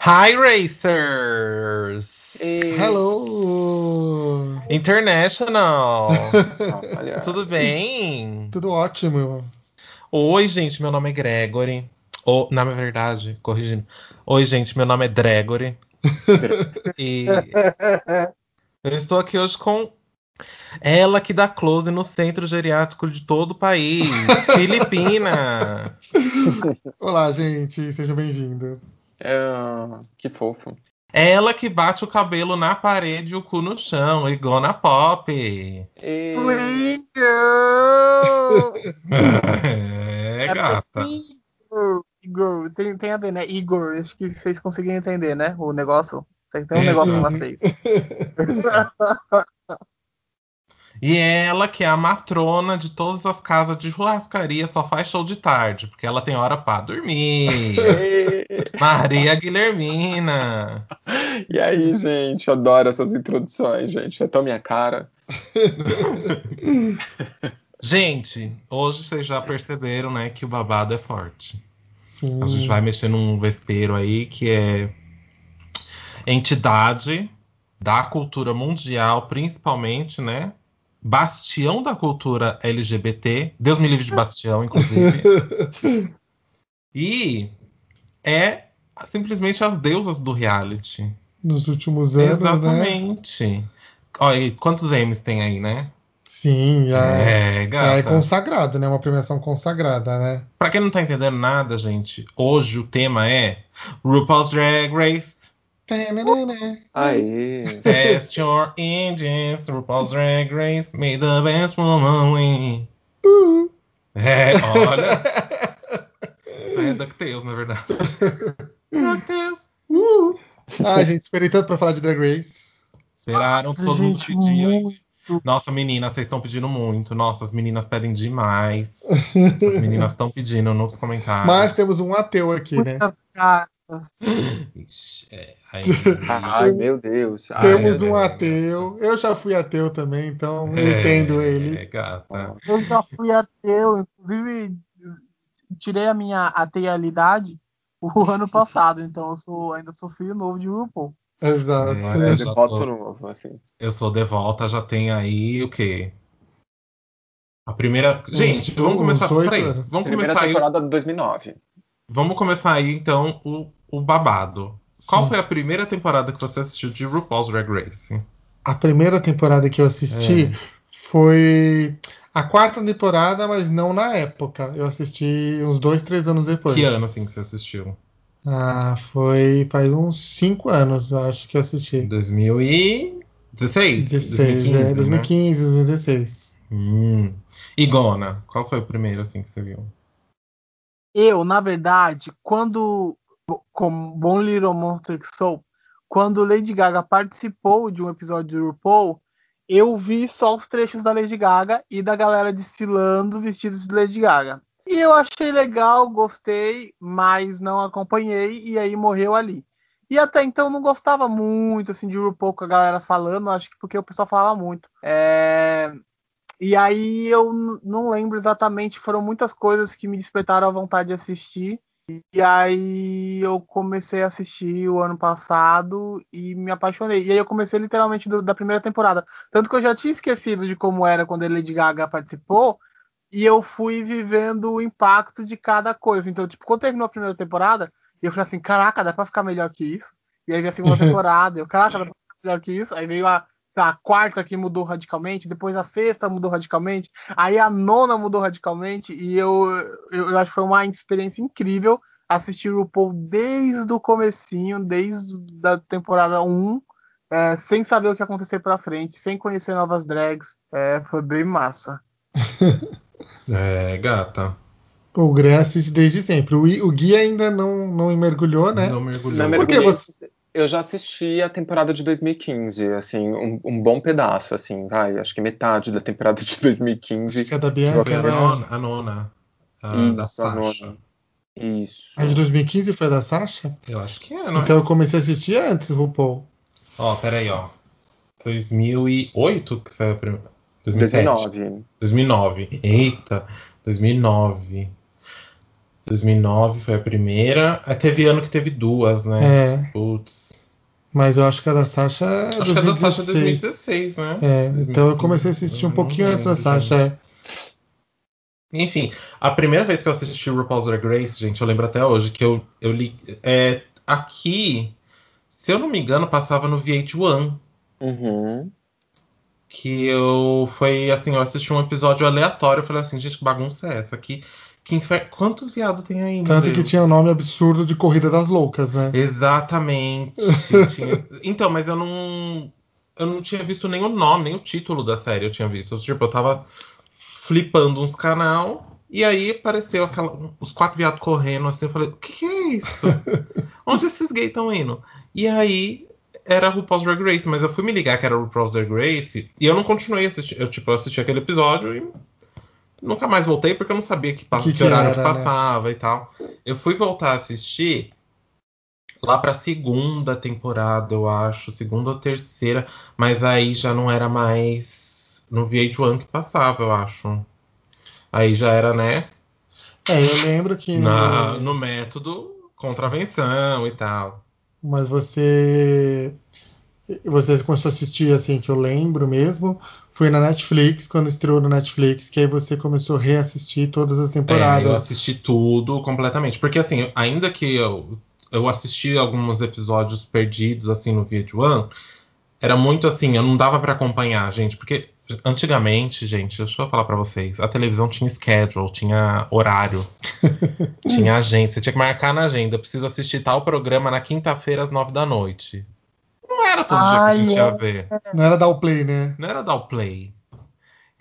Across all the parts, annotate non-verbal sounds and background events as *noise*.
Hi Racers! Hello! International! Olha, Tudo bem? Tudo ótimo. Oi, gente, meu nome é Gregory. Ou, na verdade, corrigindo. Oi, gente, meu nome é Gregory. *laughs* e eu estou aqui hoje com ela que dá close no centro geriátrico de todo o país, *laughs* Filipina. Olá, gente, sejam bem-vindos. É, que fofo. Ela que bate o cabelo na parede e o cu no chão, Igona Pop. E... Igor! *laughs* É, gata. Igor, Igor, tem, tem a ver, né? Igor, acho que vocês conseguiram entender, né? O negócio. Tem um negócio lá sei. *laughs* E ela, que é a matrona de todas as casas de churrascaria, só faz show de tarde, porque ela tem hora pra dormir. *laughs* Maria Guilhermina. E aí, gente, adoro essas introduções, gente. É tão minha cara. Gente, hoje vocês já perceberam, né, que o babado é forte. Sim. A gente vai mexer num vespeiro aí que é entidade da cultura mundial, principalmente, né? Bastião da cultura LGBT. Deus me livre de Bastião, inclusive. *laughs* E é simplesmente as deusas do reality. Nos últimos anos, né? Exatamente. Olha, e quantos M's tem aí, né? Sim, já é, É, gata. é consagrado, né? Uma premiação consagrada, né? Pra quem não tá entendendo nada, gente, hoje o tema é RuPaul's Drag Race. Tananana. Aí. Test your engines, RuPaul's Drag Race, may the best woman win. Uh. É, olha. Isso é DuckTales, na verdade. DuckTales. Uh. Ah, gente, esperei tanto pra falar de Drag Race. Esperaram, Nossa, todo mundo gente, pediu. hein? muito. Nossa, meninas, vocês estão pedindo muito. Nossa, as meninas pedem demais. *laughs* As meninas estão pedindo nos comentários. Mas temos um ateu aqui, né? Ixi, é, aí- *laughs* Ai, meu Deus. Ai, Temos é, um é, ateu. Eu já fui ateu também, então É, entendo ele. É, gata. Eu já fui ateu, inclusive tirei a minha atealidade o ano *laughs* passado, então eu sou, ainda sou filho novo de RuPaul. Exato. É, É eu sou- novo, assim. Eu sou de volta, já tem aí o quê? A primeira. Gente, vamos começar. Peraí, anos. vamos Primeira começar aí. temporada de 2009. Vamos começar aí então o, o babado. Qual Sim. foi a primeira temporada que você assistiu de RuPaul's Drag Race? A primeira temporada que eu assisti É. foi a quarta temporada, mas não na época. Eu assisti uns dois, três anos depois. Que ano assim que você assistiu? Ah, foi faz uns cinco anos, eu acho que eu assisti. 2016? 16, 2015, é, né? 2015, 2016. Hum. E Gona, qual foi o primeiro assim que você viu? Eu, na verdade, quando, como Bom Little Monster que sou, quando Lady Gaga participou de um episódio do RuPaul, eu vi só os trechos da Lady Gaga e da galera desfilando vestidos de Lady Gaga. E eu achei legal, gostei, mas não acompanhei e aí morreu ali. E até então não gostava muito assim de RuPaul com a galera falando, acho que porque o pessoal falava muito. É, e aí eu não lembro exatamente, foram muitas coisas que me despertaram a vontade de assistir. E aí eu comecei a assistir o ano passado e me apaixonei. E aí eu comecei literalmente do- da primeira temporada. Tanto que eu já tinha esquecido de como era quando a Lady Gaga participou. E eu fui vivendo o impacto de cada coisa. Então, tipo, quando terminou a primeira temporada, eu falei assim, caraca, dá pra ficar melhor que isso. E aí veio a segunda *laughs* temporada, eu, caraca, dá pra ficar melhor que isso. Aí veio a, a quarta que mudou radicalmente, depois a sexta mudou radicalmente, aí a nona mudou radicalmente, e eu, eu, eu acho que foi uma experiência incrível assistir o RuPaul desde o comecinho, desde a temporada 1, é, sem saber o que ia acontecer pra frente, sem conhecer novas drags. É, foi bem massa. *laughs* É, gata. O Gré assiste desde sempre. O, o Gui ainda não, não mergulhou, né? Não mergulhou. Na Por que mergulhei- você- Eu já assisti a temporada de 2015, assim, um, um bom pedaço, assim, vai. Acho que metade da temporada de 2015. Acho que a da Bianca, a né? nona. A nona. A da Isso, a Sasha. nona. Isso. A de 2015 foi a da Sasha? Eu acho que é, não Então é? eu comecei a assistir antes, RuPaul. Ó, peraí, ó. 2008 que saiu a primeira. 2007. 2009. 2009. Eita, 2009. 2009 foi a primeira. Aí teve ano que teve duas, né? É, Putz. mas eu acho que a da Sasha é Acho que a da Sasha é 2016, 2016. né? É, então eu comecei a assistir um pouquinho antes da Sasha. é. Enfim, a primeira vez que eu assisti o RuPaul's Drag Race, gente, eu lembro até hoje que eu, eu li. É, aqui, se eu não me engano, passava no VH1. Uhum. Que eu. Foi assim, eu assisti um episódio aleatório. Eu falei assim, gente, que bagunça é essa aqui? Infer... Quantos viados tem aí, Tanto que tinha o nome absurdo de Corrida das Loucas, né? Exatamente. tinha- *laughs* Então, mas eu não. Eu não tinha visto nem o nome, nem o título da série eu tinha visto. Tipo, eu tava flipando uns canal e aí apareceu aquela, os quatro viados correndo assim. Eu falei, o que, que é isso? *laughs* Onde esses gays estão indo? E aí era RuPaul's Drag Race, mas eu fui me ligar que era RuPaul's Drag Race e eu não continuei assistindo. Eu, tipo, eu assisti aquele episódio e nunca mais voltei porque eu não sabia que, Que que, que horário era, que né? passava e tal. Eu fui voltar a assistir lá pra segunda temporada, eu acho, segunda ou terceira, mas aí já não era mais no VH1 que passava, eu acho. Aí já era, né, É, eu lembro que. na, no método contravenção e tal. Mas você. Você começou a assistir, assim, que eu lembro mesmo. Foi na Netflix, quando estreou no Netflix, que aí você começou a reassistir todas as É, eu temporadas. assisti tudo completamente. Porque, assim, ainda que eu, eu assisti alguns episódios perdidos, assim, no VH1, era muito assim, eu não dava pra acompanhar, gente. Porque antigamente, gente, deixa eu falar pra vocês, a televisão tinha schedule, tinha horário, *laughs* tinha agenda. Você tinha que marcar na agenda. Eu preciso assistir tal programa na quinta-feira às nove da noite. Não era todo dia que a gente é. ia ver. Não era dar o play, né? Não era dar o play.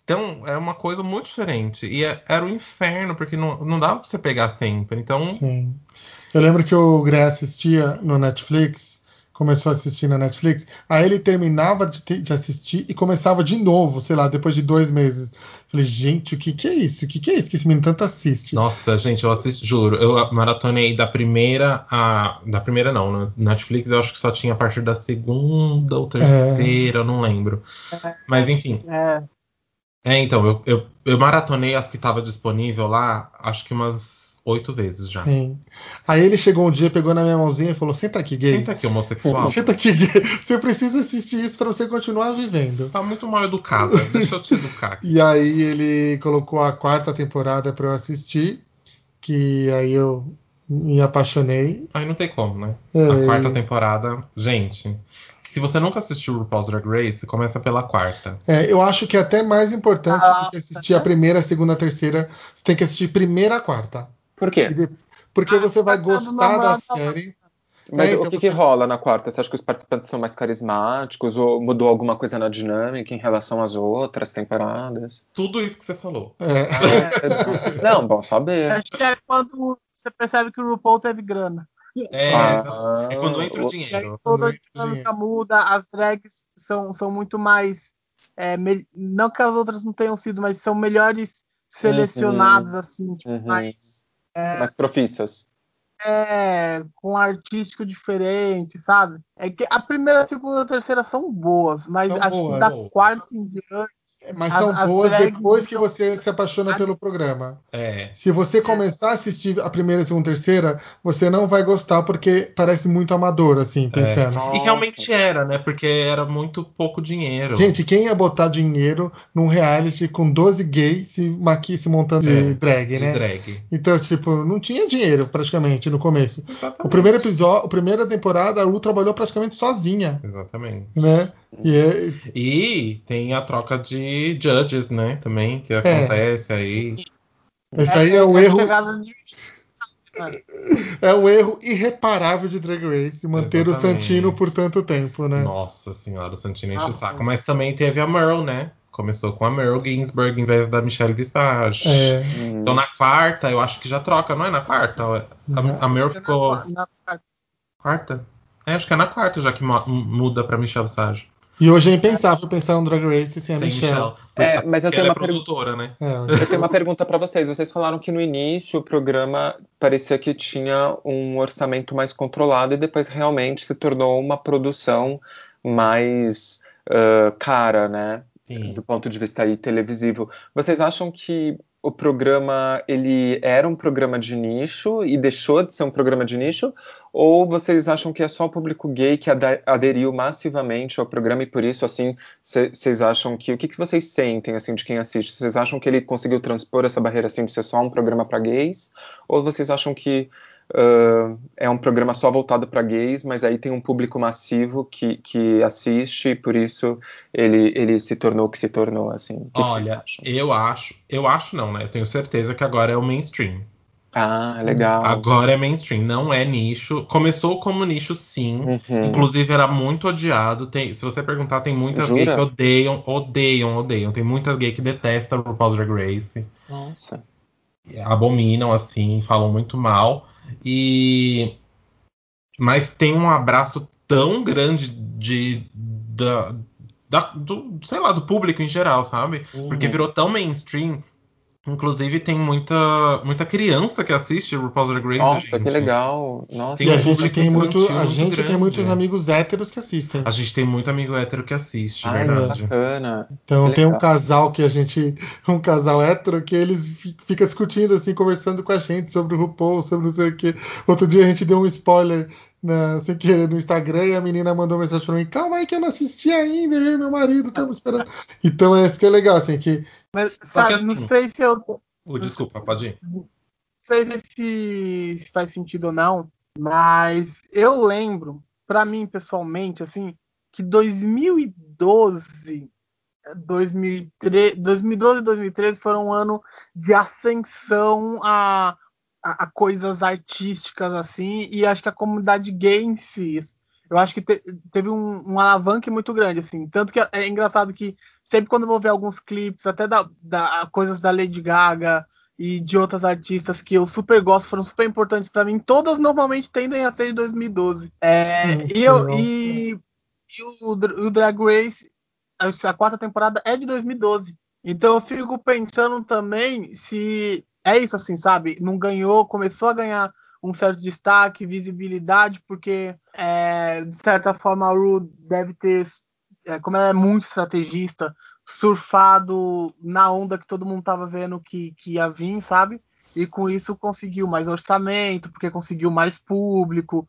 Então, é uma coisa muito diferente. E é- era um inferno, porque não, não dava pra você pegar sempre. Então, Sim. Eu lembro que o Gré assistia no Netflix, começou a assistir na Netflix, aí ele terminava de, te- de assistir e começava de novo, sei lá, depois de dois meses. Falei, gente, o que que é isso? O que que é isso que esse menino tanto assiste? nossa, gente, eu assisti, juro, eu maratonei da primeira a. Da primeira não, no Netflix eu acho que só tinha a partir da segunda ou terceira, eu não lembro. Mas enfim. É, É, então, eu, eu, eu maratonei as que tava disponível lá, acho que umas oito vezes já. Sim. Aí ele chegou um dia, pegou na minha mãozinha e falou: Senta aqui, gay. Senta aqui, homossexual. *laughs* Senta aqui, gay. Você precisa assistir isso pra você continuar vivendo. Tá muito mal educada. *laughs* Deixa eu te educar. E aí ele colocou a quarta temporada pra eu assistir, que aí eu me apaixonei. Aí não tem como, né? É, A quarta e- temporada, gente. Se você nunca assistiu o RuPaul's Drag Race, começa pela quarta. É, eu acho que é até mais importante Ah, do que assistir a primeira, a segunda, a terceira. Você tem que assistir primeiro a quarta. Por quê? De- Porque Ah, você vai tá dando gostar da série. Mas É, o então que, que você- rola na quarta? Você acha que os participantes são mais carismáticos? Ou mudou alguma coisa na dinâmica em relação às outras temporadas? Tudo isso que você falou. É, *laughs* Não, bom saber. acho que é quando você percebe que o RuPaul teve grana. É, Ah, é quando entra o o- aí dinheiro. toda a dinâmica muda, as drags são, são muito mais. é, me- Não que as outras não tenham sido, mas são melhores selecionadas, assim, tipo, Uhum. mais. Mais profissas. É, com um artístico diferente, sabe? É que a primeira, a segunda e a terceira são boas, mas São acho boas, que da boas. quarta em diante. Mas As- são as boas drags depois que você se apaixona pelo programa. É. Se você começar a assistir a primeira, a segunda, a terceira, você não vai gostar porque parece muito amador, assim, pensando. E realmente era, né? Porque era muito pouco dinheiro. Gente, quem ia botar dinheiro num reality com 12 gays se, maqui, se montando de É, drag, de né? drag. Então, tipo, não tinha dinheiro praticamente no começo. O Exatamente. primeiro episódio, a primeira temporada, a Ru trabalhou praticamente sozinha, Exatamente. né? E é- E tem a troca de judges, né? Também, que acontece aí. esse aí é um erro, é um erro irreparável de Drag Race, manter o Exatamente. Santino por tanto tempo, né? Nossa senhora, o Santino enche o Nossa. saco. Mas também teve a Merle, né? Começou com a Merle Ginsburg em vez da Michelle Visage. É, Hum. Então na quarta, eu acho que já troca, não é na quarta? A, a Merle ficou. na- na- Quarta? É, acho que é na quarta já que muda pra Michelle Visage. E hoje é impensável pensar um Drag Race sem a Sem Michelle. Michelle. É, mas eu tenho ela uma é produtora, né? É, Eu tenho uma pergunta para vocês. Vocês falaram que no início o programa parecia que tinha um orçamento mais controlado e depois realmente se tornou uma produção mais ah, cara, né? Sim. Do ponto de vista aí televisivo. Vocês acham que o programa ele era um programa de nicho e deixou de ser um programa de nicho? Ou vocês acham que é só o público gay que aderiu massivamente ao programa e por isso, assim, vocês acham que. O que, que vocês sentem, assim, de quem assiste? Vocês acham que ele conseguiu transpor essa barreira, assim, de ser só um programa para gays? Ou vocês acham que Uh, é um programa só voltado para gays, mas aí tem um público massivo que, que assiste, e por isso ele, ele se tornou o que se tornou, assim. Olha, eu acho, eu acho não, né? Eu tenho certeza que agora é o mainstream. Ah, legal. Agora é mainstream, não é nicho. Começou como nicho, sim. Uhum. Inclusive era muito odiado. Tem, se você perguntar, tem muitas gays que odeiam, odeiam, odeiam. Tem muitas gays que detestam o RuPaul's Drag Race. Nossa. Abominam, assim, falam muito mal. E mas tem um abraço tão grande de da, da, do, sei lá, do público em geral, sabe? Uhum. Porque virou tão mainstream Inclusive tem muita, muita criança que assiste o RuPaul's Drag Race. Nossa, gente. que legal. Nossa. Tem e a gente tem muito, a gente tem muitos amigos héteros que assistem. A gente tem muito amigo hétero que assiste, Ai, verdade. Bacana. Então que tem legal. um casal que a gente, *laughs* um casal hétero que eles fica discutindo assim, conversando com a gente sobre o RuPaul, sobre não sei o que. Outro dia a gente deu um spoiler na, sem querer no Instagram e a menina mandou mensagem pra mim, calma aí que eu não assisti ainda, eu e meu marido estamos esperando. Então é isso que é legal, assim, que mas, sabe, assim, não sei se eu. Oh, desculpa, pode ir. Não sei se, se faz sentido ou não, mas eu lembro, para mim pessoalmente, assim, que 2012, 2013, 2012 e 2013 foram um ano de ascensão a, a, a, coisas artísticas, assim, e acho que a comunidade gay em si eu acho que te, teve um, um alavanque muito grande, assim. Tanto que é engraçado que sempre quando eu vou ver alguns clipes, até da, da coisas da Lady Gaga e de outras artistas que eu super gosto, foram super importantes para mim, todas normalmente tendem a ser de 2012. É, hum, e, eu, e, e o, o Drag Race, a quarta temporada é de 2012. Então eu fico pensando também se é isso assim, sabe? Não ganhou, começou a ganhar um certo destaque, visibilidade, porque é, de certa forma a Ru deve ter, é, como ela é muito estrategista, surfado na onda que todo mundo estava vendo que, que ia vir, sabe? E com isso conseguiu mais orçamento, porque conseguiu mais público.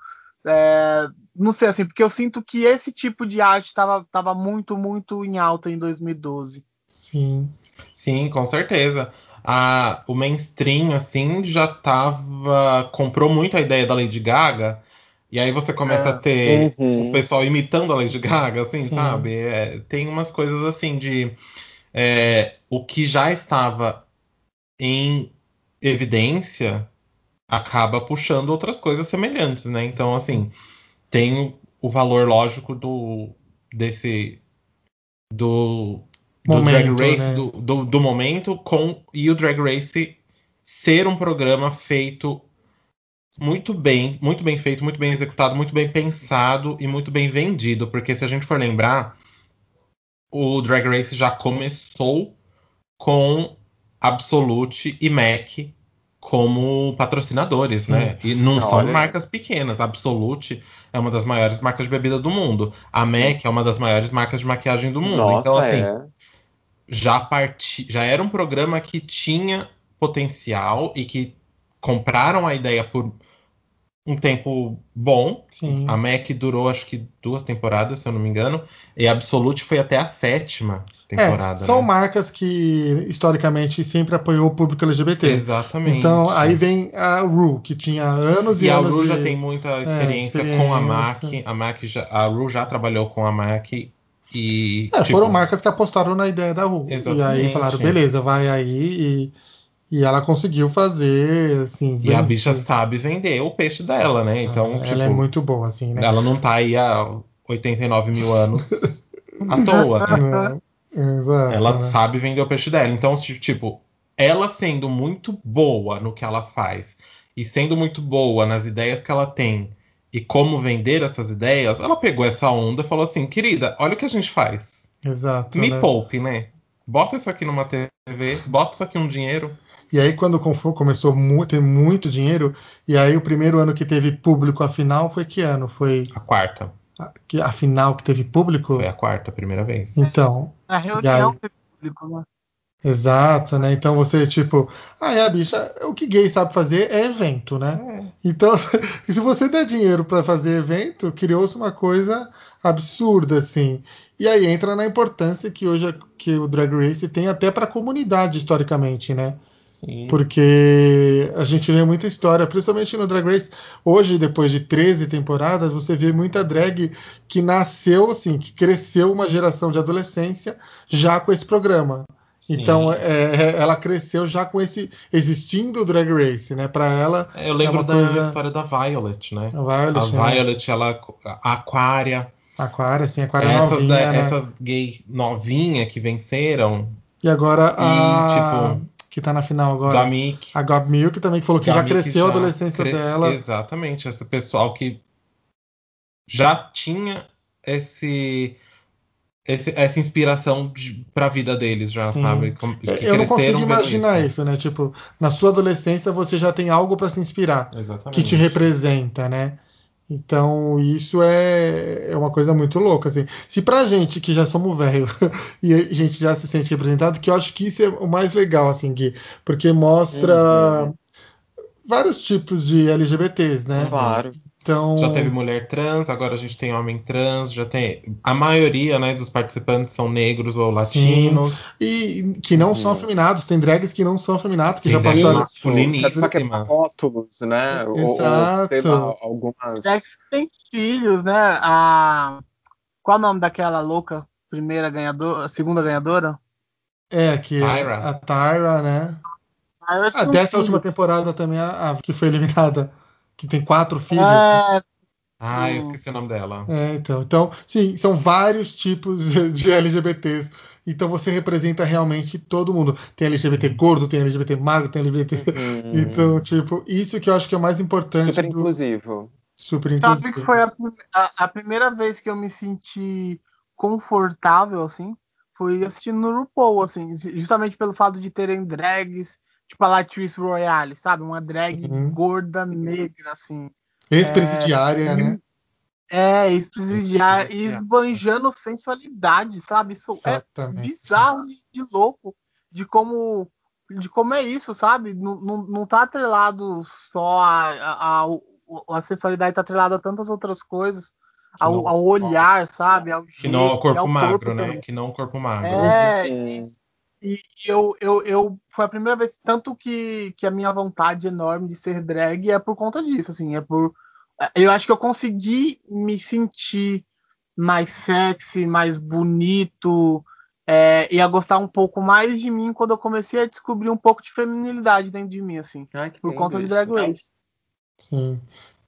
É, não sei assim, porque eu sinto que esse tipo de arte estava tava muito, muito em alta em 2012. Sim. Sim, com certeza a, o mainstream, assim, já tava. comprou muito a ideia da Lady Gaga. E aí você começa é, a ter uhum. o pessoal imitando a Lady Gaga, assim, Sim. sabe? É, tem umas coisas assim de. É, o que já estava em evidência acaba puxando outras coisas semelhantes, né? Então, assim, tem o valor lógico do desse do momento, do Drag Race né? do, do, do, momento com e o Drag Race ser um programa feito muito bem, muito bem feito, muito bem executado, muito bem pensado e muito bem vendido, porque se a gente for lembrar, o Drag Race já começou com Absolute e MAC como patrocinadores, Sim. né? E não são marcas pequenas. Absolute é uma das maiores marcas de bebida do mundo. A Sim. MAC é uma das maiores marcas de maquiagem do mundo. Nossa, então, assim, é já parti, já era um programa que tinha potencial e que compraram a ideia por um tempo bom. Sim. A Mac durou acho que duas temporadas, se eu não me engano, e a Absolute foi até a sétima temporada. É, são né? marcas que historicamente sempre apoiou o público LGBT. Exatamente. Então aí vem a Ru, que tinha anos e, e anos. E a Ru de... já tem muita experiência, é, experiência, com a Mac. A Mac já, a Ru já trabalhou com a Mac e, é, tipo, foram marcas que apostaram na ideia da Ru. E aí falaram, beleza, vai aí. E, e ela conseguiu fazer, assim. E a bicha sabe vender o peixe dela, né? Então, ela tipo, é muito boa, assim, né? Ela não tá aí há 89 mil anos *laughs* à toa, né? É, exato, ela né? sabe vender o peixe dela. Então, tipo, ela sendo muito boa no que ela faz e sendo muito boa nas ideias que ela tem e como vender essas ideias, ela pegou essa onda e falou assim: querida, olha o que a gente faz. Exato. Me né? poupe, né? Bota isso aqui numa TV, bota isso aqui um dinheiro. E aí, quando começou a ter muito dinheiro, e aí o primeiro ano que teve público, a final, foi que ano? Foi. A quarta. A, que, a final que teve público? Foi a quarta, a primeira vez. Então. A reunião aí... teve público, né? Exato, né? Então você, tipo, ah, é, bicha, o que gay sabe fazer é evento, né? É. Então, *laughs* se você der dinheiro para fazer evento, criou-se uma coisa absurda, assim. E aí entra na importância que hoje que o Drag Race tem até para a comunidade, historicamente, né? Sim. Porque a gente vê muita história, principalmente no Drag Race. Hoje, depois de 13 temporadas, você vê muita drag que nasceu, assim, que cresceu uma geração de adolescência já com esse programa. Sim. Então, é, ela cresceu já com esse existindo o Drag Race, né? Para ela. Eu lembro é da coisa- história da Violet, né? A Violet, a né? Violet, ela a Aquária, Aquária, assim, Aquária essas, novinha, da- né? essas gay novinha que venceram, E agora a. tipo, que tá na final agora. da Mick. A Gob Milk também falou que já Mick cresceu a já adolescência cres- dela. Exatamente, esse pessoal que já tinha esse, esse- essa inspiração de, pra vida deles, já, Sim. sabe? Com- que É, Eu não consigo imaginar isso. né? Tipo, na sua adolescência você já tem algo para se inspirar, Exatamente. que te representa, né? Então, isso é, é uma coisa muito louca, assim. Se pra gente que já somos velho *laughs* e a gente já se sente representado, que eu acho que isso é o mais legal, assim, Gui, porque mostra Uhum. Vários tipos de LGBTs, né? Claro. Então, Já teve mulher trans, agora a gente tem homem trans, já tem. A maioria né, dos participantes são negros ou Sim. latinos. e que não Uhum. são afeminados, tem drags que não são afeminados, que Tem já passaram. mas- masculiníssimas. É rótulos, né? Ou, ou, Exato. sei lá, algumas. É que tem filhos, né? A... Qual o nome daquela louca primeira ganhadora, segunda ganhadora? É, que é Tyra. a Tyra, né? Ah, dessa filho. última temporada também, a, a que foi eliminada, que tem quatro filhos. É, Ah, eu Hum. esqueci o nome dela. É, então, então, sim, são vários tipos de, LGBTs. *laughs* Então você representa realmente todo mundo. Tem LGBT gordo, tem LGBT magro, tem LGBT. Uhum. *laughs* Então, tipo, isso que eu acho que é o mais importante Super do inclusivo. super sabe inclusivo. que foi a, a- a primeira vez que eu me senti confortável, assim, foi assistindo no RuPaul, assim, justamente pelo fato de terem drags, tipo a Latrice Royale, sabe? Uma drag Uhum. gorda negra, assim. Ex-presidiária, né? É, ex-presidiária, Ex-presidiária. esbanjando sensualidade, sabe? Isso é Exatamente. bizarro de, louco de como de como é isso, sabe? Não, não, não tá atrelado só a, a, a, a sensualidade, tá atrelado a tantas outras coisas, ao, ao olhar, sabe? Ao Que não é o jeito, e corpo magro, né? também. Que não o corpo magro. É, e e eu, eu, eu foi a primeira vez tanto que, que a minha vontade enorme de ser drag é por conta disso, assim, é por eu acho que eu consegui me sentir mais sexy, mais bonito, é, e a gostar um pouco mais de mim quando eu comecei a descobrir um pouco de feminilidade dentro de mim, assim, que por conta de. Drag Race. Sim.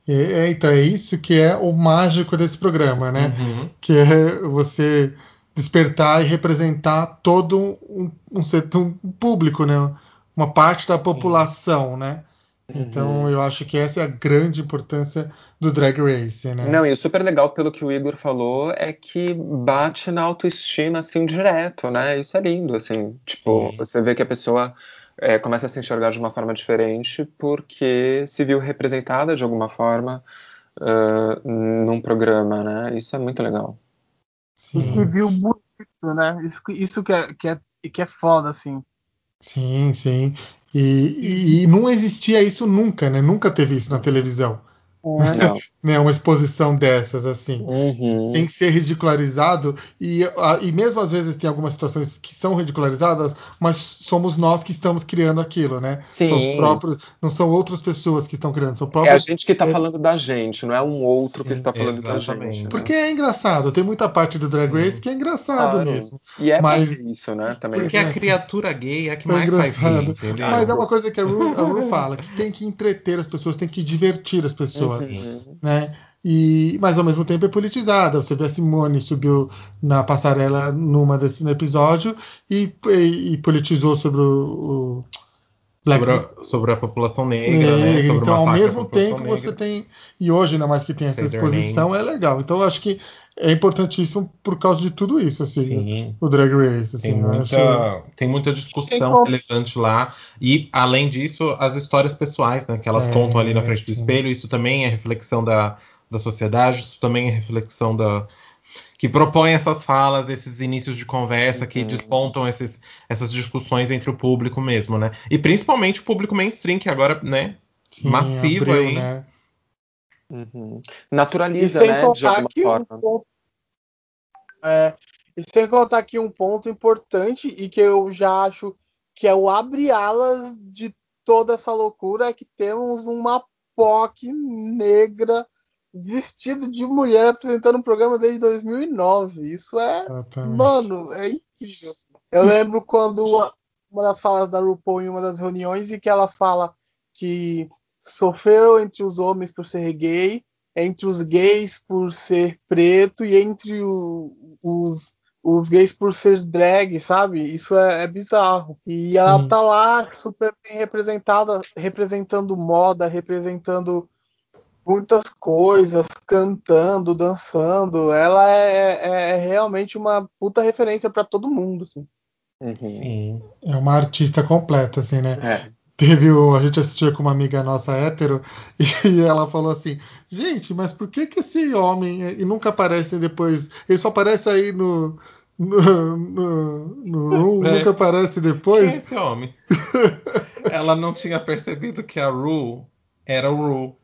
É, é, então é isso que é o mágico desse programa, né? Uhum. que é você despertar e representar todo um, um setor um público, né? Uma parte da população, né? Então Uhum. eu acho que essa é a grande importância do Drag Race, né? Não, e o super legal pelo que o Igor falou é que bate na autoestima assim direto, né? Isso é lindo, assim. Tipo, Sim. você vê que a pessoa é, começa a se enxergar de uma forma diferente porque se viu representada de alguma forma ah, num programa, né? Isso é muito legal. E se Sim, viu bonito, né? Isso, isso que, é, que, é, que é foda, assim. sim, sim. E, e- e não existia isso nunca, né? Nunca teve isso na televisão, Não. né? Uma exposição dessas assim. Uhum. sem ser ridicularizado e, a- e mesmo às vezes tem algumas situações que são ridicularizadas, mas somos nós que estamos criando aquilo, né? Sim. São os próprios, não são outras pessoas que estão criando, são É a gente que tá é- falando da gente, não é um outro que Sim, está falando da exatamente. gente. né? Porque é engraçado, tem muita parte do Drag Sim. Race que é engraçado Claro. mesmo. E é Mas- isso, né? Também. Porque a criatura gay é a que É mais faz rir, engraçado. entendeu? Mas é uma coisa que a Ru, a Ru fala, que tem que entreter as pessoas, tem que divertir as pessoas. Uhum. né? E, mas ao mesmo tempo é politizada. Você vê a Simone subiu na passarela numa desse no episódio e, e- e politizou sobre o, o Black Sobre a, sobre a população negra, né? Negra. Sobre Então, ao mesmo tempo, negra. você tem. E hoje, ainda mais que tem essa exposição, names. é legal. Então, eu acho que é importantíssimo por causa de tudo isso, assim, Sim. o Drag Race. Assim, Tem eu muita, acho- tem muita discussão relevante lá. E, além disso, as histórias pessoais, né? Que elas É, contam ali na frente do espelho. Isso também é reflexão da, da sociedade, isso também é reflexão da, que propõem essas falas, esses inícios de conversa, que Uhum. despontam esses, essas discussões entre o público mesmo, né? E principalmente o público mainstream, que agora, né, Sim, Massivo abriu, aí. né? Uhum. E Naturaliza, sem né? De contar alguma que um forma. ponto, é, e sem contar aqui um ponto importante e que eu já acho que é o abre-alas de toda essa loucura é que temos uma POC negra vestida de mulher apresentando um programa desde 2009. Isso é, Exatamente. mano, é incrível. Eu lembro quando uma- uma das falas da RuPaul em uma das reuniões e que ela fala que sofreu entre os homens por ser gay, entre os gays por ser preto e entre o- os, os gays por ser drag, sabe? Isso é, é bizarro. E ela Sim. tá lá super bem representada, representando moda, representando muitas coisas, cantando, dançando. Ela é, é- é realmente uma puta referência pra todo mundo. Assim. Uhum. sim. É uma artista completa, assim, né? É. Teve o, a gente assistiu com uma amiga nossa hétero *laughs* e ela falou assim: gente, mas por que que esse homem e nunca aparece depois? Ele só aparece aí no no, no, no É. nunca aparece Quem é depois? esse homem? *laughs* Ela não tinha percebido que a Ru era o Ru.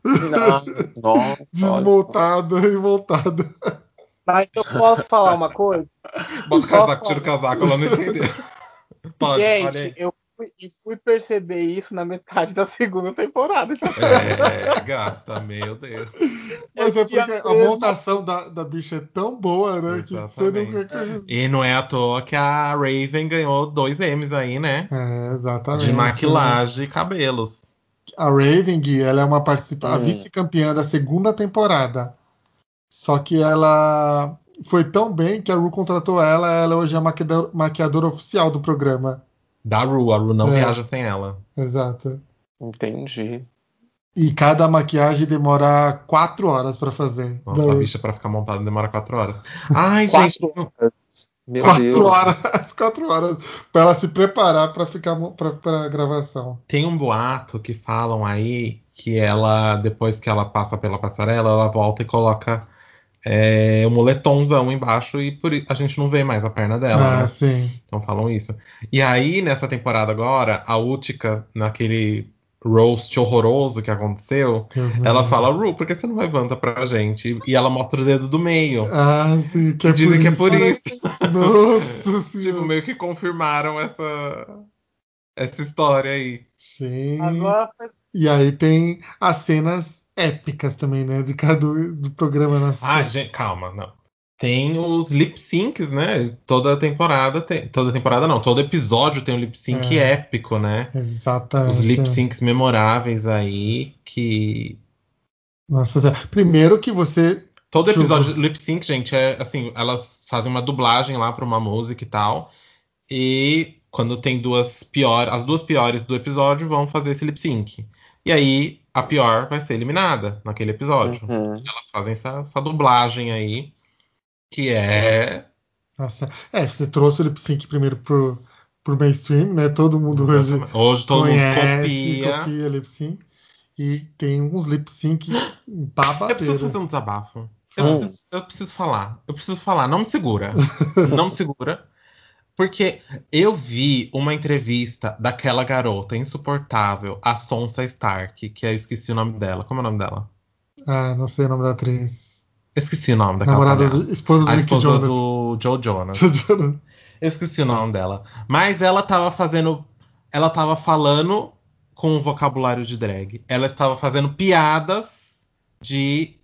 Desmontada e voltada. Mas eu posso falar uma coisa? Bota o casaco, tira o casaco, ela não entendeu. Pode. Gente, eu fui, e fui perceber isso na metade da segunda temporada. *laughs* É, gata, meu Deus. Mas é tinha porque a mesmo- montação da, da bicha é tão boa, né? Que você Exatamente. nunca acredita. E não é à toa que a Raven ganhou dois M's aí, né? É, exatamente. De maquilagem e cabelos. A Raven, Gui, ela é uma participa a Hum. vice-campeã da segunda temporada. Só que ela foi tão bem que a Ru contratou ela, ela hoje é a maquiadora, maquiadora oficial do programa. Da Ru, a Ru não É. viaja sem ela. Exato. entendi. E cada maquiagem demora quatro horas pra fazer. Nossa, Da a Ru. bicha pra ficar montada demora quatro horas. Ai, Quatro gente. horas. Meu Quatro Deus. horas, *laughs* quatro horas pra ela se preparar pra ficar pra gravação. Tem um boato que falam aí que ela, depois que ela passa pela passarela, ela volta e coloca é, um moletomzão embaixo e por a gente não vê mais a perna dela, ah, né? sim. Então falam isso. E aí, nessa temporada agora, a Utica, naquele roast horroroso que aconteceu, Deus ela livre. fala, Ru, por que você não levanta pra gente? E ela mostra o dedo do meio. Ah, sim, que é Dizem por que é por isso. *laughs* Nossa Tipo, senhora. meio que confirmaram essa, essa história aí. Sim. Agora E aí tem as cenas épicas também, né? De cada do programa na Ah, gente, calma, não. Tem os lip syncs, né? Toda temporada tem. Toda temporada não, todo episódio tem um lip sync É. épico, né? Exatamente. Os lip syncs memoráveis aí que. Nossa, Senhora. primeiro que você. Todo episódio de lip sync, gente, é assim, elas fazem uma dublagem lá pra uma música e tal. E quando tem duas piores, as duas piores do episódio vão fazer esse lip sync. E aí a pior vai ser eliminada naquele episódio. Uhum. Elas fazem essa, essa dublagem aí, que é Nossa, é, você trouxe o lip sync primeiro pro, pro mainstream, né? Todo mundo hoje. Hoje todo conhece, mundo copia. copia lip sync. E tem uns lip sync Eu preciso fazer um desabafo. Eu, Hum. preciso, eu preciso falar. Eu preciso falar. Não me segura. *laughs* Não me segura. Porque eu vi uma entrevista daquela garota insuportável, a Sonsa Stark, que eu esqueci o nome dela. Como é o nome dela? Ah, não sei o nome da atriz. Esqueci o nome daquela Namorada do esposa do A Nick esposa Jonas. do Joe Jonas. Jonas. Eu esqueci o nome dela. Mas ela tava fazendo. Ela tava falando com um vocabulário de drag. Ela estava fazendo piadas de.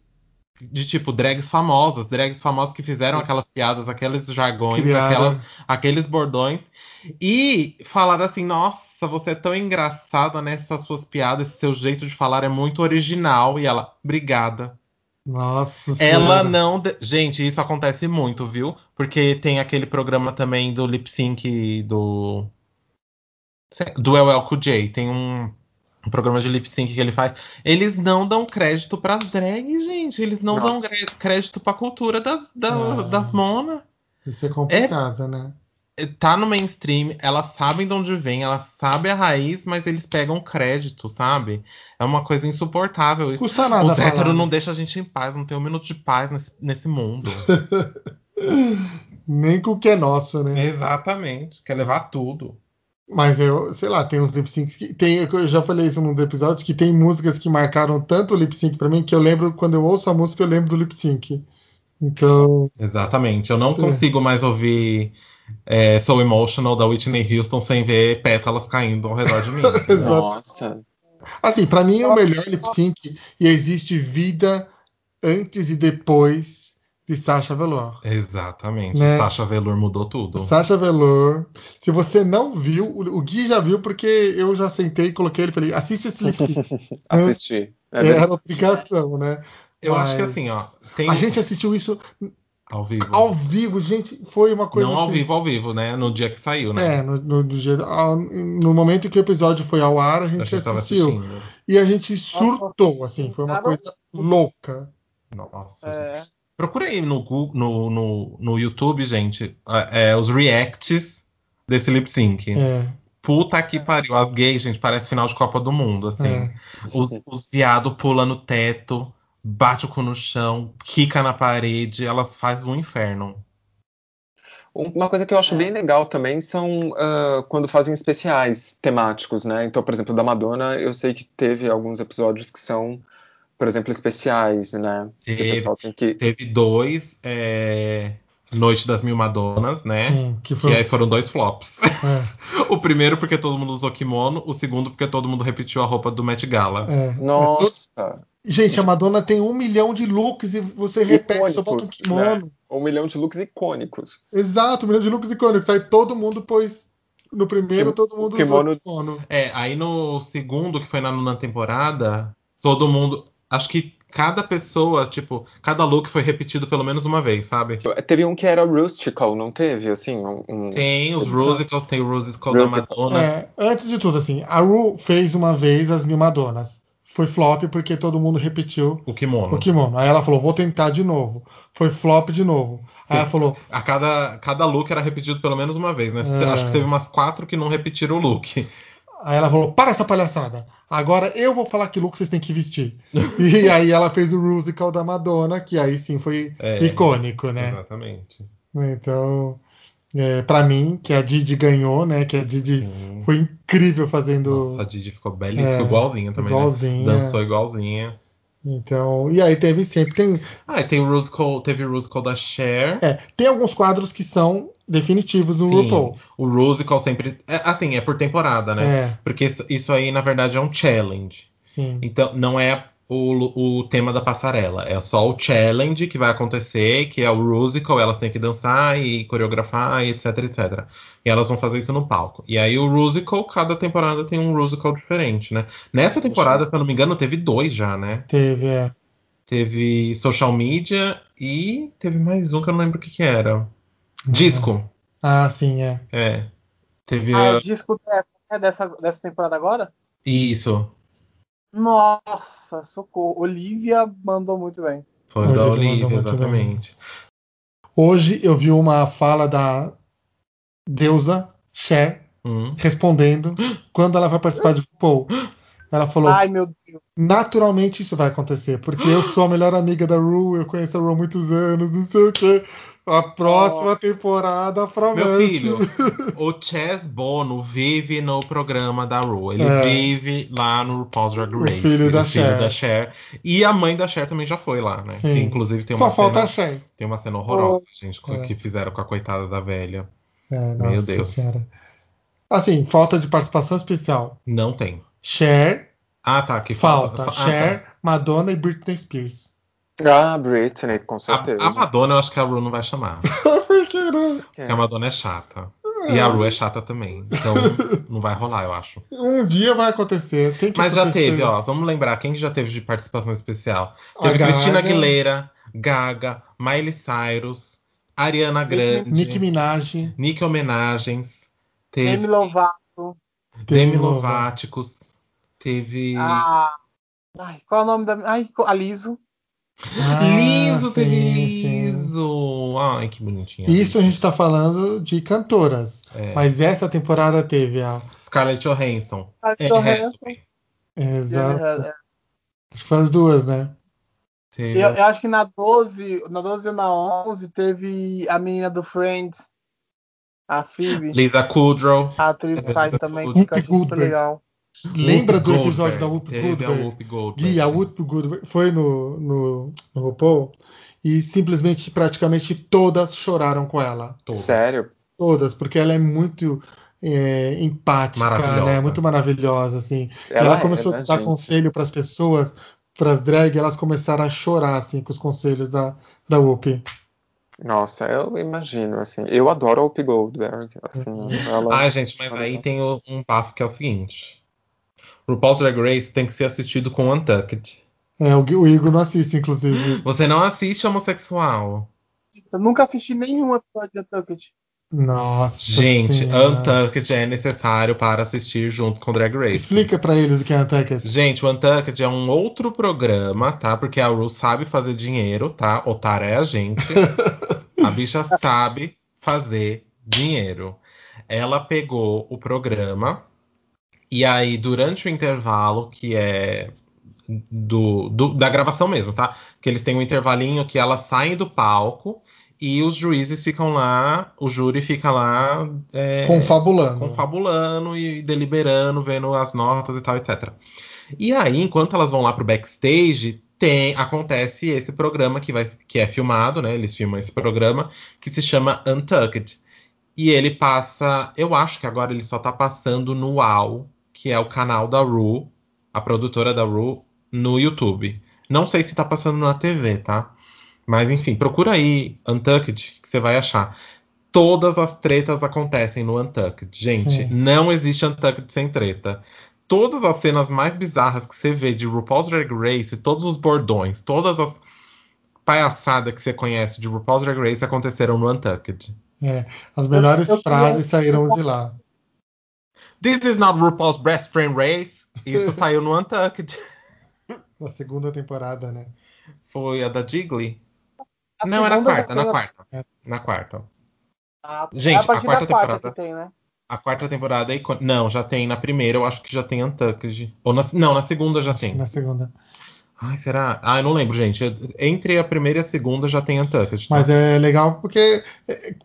De tipo, drags famosas, drags famosas que fizeram aquelas piadas, aqueles jargões, aquelas, aqueles bordões. E falaram assim: nossa, você é tão engraçada nessas suas piadas, esse seu jeito de falar é muito original. E ela, obrigada. Nossa Ela Senhora. não. de- Gente, isso acontece muito, viu? Porque tem aquele programa também do lip sync do. Do LL Cool J. Tem um programa de lip sync que ele faz. Eles não dão crédito pras drags, gente. Eles não Nossa. dão crédito pra cultura das, da- Ah. das mona. Isso é complicado, né? tá no mainstream, elas sabem de onde vem, elas sabem a raiz, mas eles pegam crédito, sabe? É uma coisa insuportável isso. Custa nada Os falar. héteros não deixam a gente em paz, não tem um minuto de paz nesse, nesse mundo. *laughs* Nem com o que é nosso, né? Exatamente. Quer levar tudo. Mas eu, sei lá, tem uns lip syncs que. Tem, eu já falei isso num dos episódios, que tem músicas que marcaram tanto o lip sync pra mim que eu lembro, quando eu ouço a música, eu lembro do lip sync. Então. Exatamente. Eu não É. consigo mais ouvir é, So Emotional da Whitney Houston sem ver pétalas caindo ao redor de mim. *laughs* Nossa. Assim, pra mim é o melhor lip sync e existe vida antes e depois de Sasha Velour. Exatamente. Né? Sasha Velour mudou tudo. Sasha Velour. Se você não viu, o Gui já viu porque eu já sentei e coloquei ele e falei, assiste esse lip sync. *laughs* Assisti. É Era verdade. obrigação, né? Eu acho que Mas assim, ó. Tem A gente assistiu isso ao vivo. ao vivo, gente. Foi uma coisa não ao assim, vivo, ao vivo, né? No dia que saiu, né? É, no, no, dia- ao- no momento que o episódio foi ao ar, a A gente assistiu. E a gente surtou, assim, foi uma coisa louca. Nossa. gente. É. Procura aí no, Gu- no, no, no YouTube, gente, é, é, os reacts desse lip sync. É, Puta que pariu. As gays, gente, parece final de Copa do Mundo, assim. é. Os, os viados pulam no teto, bate o cu no chão, quica na parede, elas fazem um inferno. Uma coisa que eu acho bem legal também são ah, quando fazem especiais temáticos, né? Então, por exemplo, da Madonna, eu sei que teve alguns episódios que são, por exemplo, especiais, né? Que o Teve. pessoal tem que. Teve dois é, Noite das Mil Madonas, né? Sim, que Que foi. aí foram dois flops. É, *laughs* O primeiro porque todo mundo usou kimono, o segundo porque todo mundo repetiu a roupa do Met Gala. é. Nossa! Gente, a Madonna tem um milhão de looks e você repete, só bota um Icônicos, kimono. Um milhão de looks icônicos. Exato, um milhão de looks icônicos. Aí todo mundo pôs. No primeiro, todo mundo kimono- usou kimono. É, aí no segundo, que foi na nona temporada, todo mundo. Acho que cada pessoa, tipo, cada look foi repetido pelo menos uma vez, sabe? Teve um que era rustical, não teve? Assim, um. um- Tem os. Rusicals, tem o Rusical da. Madonna. É, antes de tudo, assim, a Ru fez uma vez as mil Madonas. Foi flop porque todo mundo repetiu O kimono. o kimono. Aí ela falou, vou tentar de novo. Foi flop de novo. Aí ela falou, A cada, cada look era repetido pelo menos uma vez, né? É. Acho que teve umas quatro que não repetiram o look. Aí ela falou, para essa palhaçada. Agora eu vou falar que look vocês têm que vestir. *laughs* e aí ela fez o musical da Madonna, que aí sim foi É. icônico, né? Exatamente. Então, é, para mim, que a Didi ganhou, né? Que a Didi Sim. foi incrível fazendo. Nossa, a Didi ficou belíssima, É, ficou igualzinha também, igualzinha. né? Dançou igualzinha. Então, e aí teve sempre. Tem, Ah, e tem o Rusical, teve o Rusical da Cher. é, tem alguns quadros que são definitivos do Sim, RuPaul. O Rusical sempre. É, assim, é por temporada, né? É, Porque isso- aí, na verdade, é um challenge. sim. Então, não é o, o tema da passarela. É só o challenge que vai acontecer, que é o Rusical, elas têm que dançar e coreografar, e etc, etc. E elas vão fazer isso no palco. E aí o Rusical, cada temporada tem um Rusical diferente, né? Nessa temporada, se eu não me engano, teve dois já, né? Teve, é. Teve Social Media e teve mais um que eu não lembro o que, que era. Disco. Ah, sim, é. É. Teve. Ah, uh, o disco é, é dessa, dessa temporada agora? Isso. Nossa, socorro. Olivia mandou muito bem. Foi Olivia da Olivia, exatamente. Hoje eu vi uma fala da deusa Cher Hum. respondendo *gasps* quando ela vai participar de RuPaul. Ela falou: Ai, meu Deus. naturalmente isso vai acontecer, porque eu sou a melhor amiga da Ru, eu conheço a Ru há muitos anos, não sei o quê. A próxima temporada promete. Meu filho, *laughs* o Chess Bono vive no programa da Ru. Ele É. vive lá no RuPaul's Drag O Race. filho da o filho Cher. da Cher. E a mãe da Cher também já foi lá, né? Sim. Que, inclusive tem Só uma, falta cena, a Cher. tem uma cena horrorosa, gente, com- É. que fizeram com a coitada da velha. É, Meu nossa Deus. Senhora. Assim, falta de participação especial. Não tem. Cher, Ah, tá. Que falta. Ah, Cher, tá. Madonna e Britney Spears. Ah, Britney, com A, certeza. a Madonna eu acho que a Ru não vai chamar. *laughs* Por que não? Porque a Madonna é chata. E a Ru é chata também. Então não vai rolar, eu acho. Um dia vai acontecer. Tem que Mas já acontecer. teve, ó. Vamos lembrar quem que já teve de participação especial. A Teve Cristina. Aguilera, Gaga, Miley Cyrus, Ariana Grande, Nicki Minaj, Nick Homenagens, teve Demi Lovato. Demi Demi Lovaticos, teve Ah, ai, qual é o nome da. Ai, a Liso. Ah, Liso, teve sim, Liso. Jisoo. Ai, que bonitinha. Isso a gente tá falando de cantoras. É. Mas essa temporada teve a. Scarlett Johansson. Scarlett Johansson. Exato. É, Acho que foi as duas, né? Teve Eu, eu acho que na 12, na 12 ou na 11 teve a menina do Friends, a Phoebe, Lisa Kudrow. a atriz faz também, que eu achei super legal. Lembra do Whoopi episódio da. Whoopi a Goldberg? Whoopi Goldberg. Gui, a Whoopi Goldberg foi no, no, no RuPaul e simplesmente, praticamente todas choraram com ela. Todas. Sério? Todas, porque ela é muito é, empática, né? Muito maravilhosa, assim. Ela Ela, é, começou né, a dar gente? conselho para as pessoas, para as drag, elas começaram a chorar, assim, com os conselhos da, da Whoopi. Nossa, eu imagino, assim. Eu adoro a Whoopi Goldberg. Assim, ela... Ai, gente, mas aí tem um bafo que é o seguinte. RuPaul's Drag Race tem que ser assistido com Untucked. É, o, o Igor não assiste, inclusive. Você não assiste homossexual. Eu nunca assisti nenhum episódio de Untucked. Nossa. Gente, Senhora. Untucked é necessário para assistir junto com Drag Race. Explica pra eles o que é Untucked. Gente, o Untucked é um outro programa, tá? Porque a Ru sabe fazer dinheiro, tá? Otário é a gente. *laughs* a bicha sabe fazer dinheiro. Ela pegou o programa e aí, durante o intervalo, que é do, do- da gravação mesmo, tá? Que eles têm um intervalinho que elas saem do palco e os juízes ficam lá, o júri fica lá é, Confabulando. confabulando e deliberando, vendo as notas e tal, etc. E aí, enquanto elas vão lá pro backstage, tem acontece esse programa que vai que é filmado, né? Eles filmam esse programa que se chama Untucked. E ele passa, eu acho que agora ele só tá passando no UAU, que é o canal da Ru, a produtora da Ru, no YouTube. Não sei se tá passando na TV, tá? Mas enfim, procura aí Untucked, que você vai achar. Todas as tretas acontecem no Untucked. Gente, Sim. não existe Untucked sem treta. Todas as cenas mais bizarras que você vê de RuPaul's Drag Race, todos os bordões, todas as palhaçadas que você conhece de RuPaul's Drag Race aconteceram no Untucked. É, as melhores Eu- eu- frases saíram de lá. This is not RuPaul's Best Friend Race. Isso *laughs* saiu no Untucked. Na segunda temporada, né? Foi a da Jiggly? A Não, era a quarta, na quarta. É. Na quarta. a- Gente, é a a partir quarta da quarta temporada- que tem, né? A quarta temporada é icô- Não, já tem na primeira, eu acho que já tem Untucked. Ou na... Não, na segunda já tem. Na segunda. Ai, será? Ah, eu não lembro, gente. Entre a primeira e a segunda já tem Untucked. Tá? Mas é legal porque,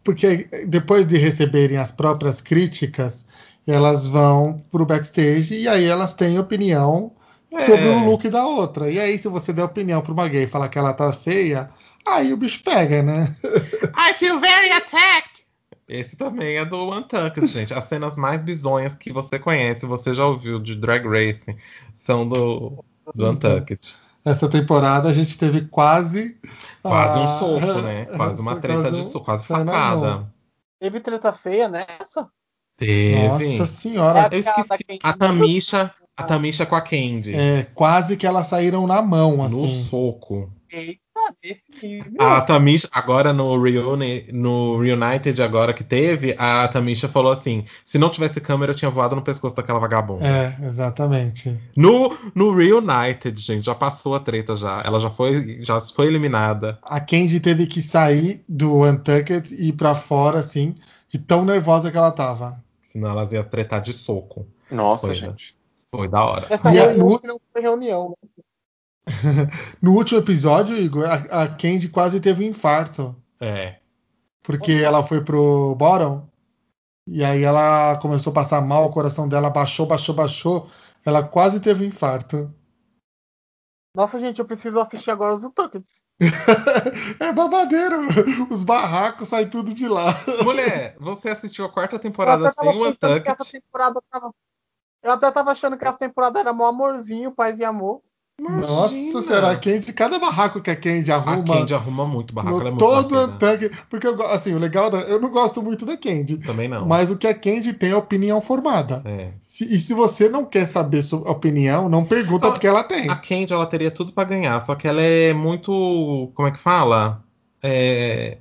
porque depois de receberem as próprias críticas, elas vão pro backstage e aí elas têm opinião É. sobre o look da outra. E aí, se você der opinião pra uma gay e falar que ela tá feia, aí o bicho pega, né? *laughs* I feel very attacked! Esse também é do Untucked, gente. As cenas mais bizonhas que você conhece, você já ouviu de Drag Race, são do, do Untucked. Essa temporada a gente teve quase. Quase um soco, né? Quase uma *laughs* treta de um- soco, quase facada. Teve treta feia nessa? Teve. Nossa senhora. Esqueci. Candy. A Tamisha, a Tamisha com a Candy. É, quase que elas saíram na mão, no assim. soco. Eita, desse nível. A Tamisha, agora no, Reuni, no Reunited, agora que teve, a Tamisha falou assim: se não tivesse câmera, eu tinha voado no pescoço daquela vagabunda. É, exatamente. No, no Reunited, gente, já passou a treta já. Ela já foi, já foi eliminada. A Candy teve que sair do Untucked e ir pra fora, assim, de tão nervosa que ela tava. Senão elas iam tretar de soco. Nossa, Foi, gente. Foi da hora. Essa E a- reunião no- não foi reunião. né? *laughs* No último episódio, Igor, a, a Candy quase teve um infarto. É. Porque ela foi pro bottom. E aí ela começou a passar mal, o coração dela baixou, baixou, baixou. Ela quase teve um infarto. Nossa, gente, eu preciso assistir agora os Untuckeds. *laughs* é babadeiro. Os barracos saem tudo de lá. Mulher, você assistiu a quarta temporada sem o pensando que essa Untucked? temporada tava. Eu até tava achando que essa temporada era mó amorzinho, paz e amor. Nossa senhora, a Candy, cada barraco que a Candy A arruma. Candy arruma muito barraco, ela é muito todo. Untucked. Porque assim, o legal da, eu não gosto muito da Candy. Também não. Mas o que a Candy tem é opinião formada. É. Se- e se você não quer saber sua opinião, não pergunta porque ela tem. A Candy, ela teria tudo pra ganhar, só que ela é muito. Como é que fala? É.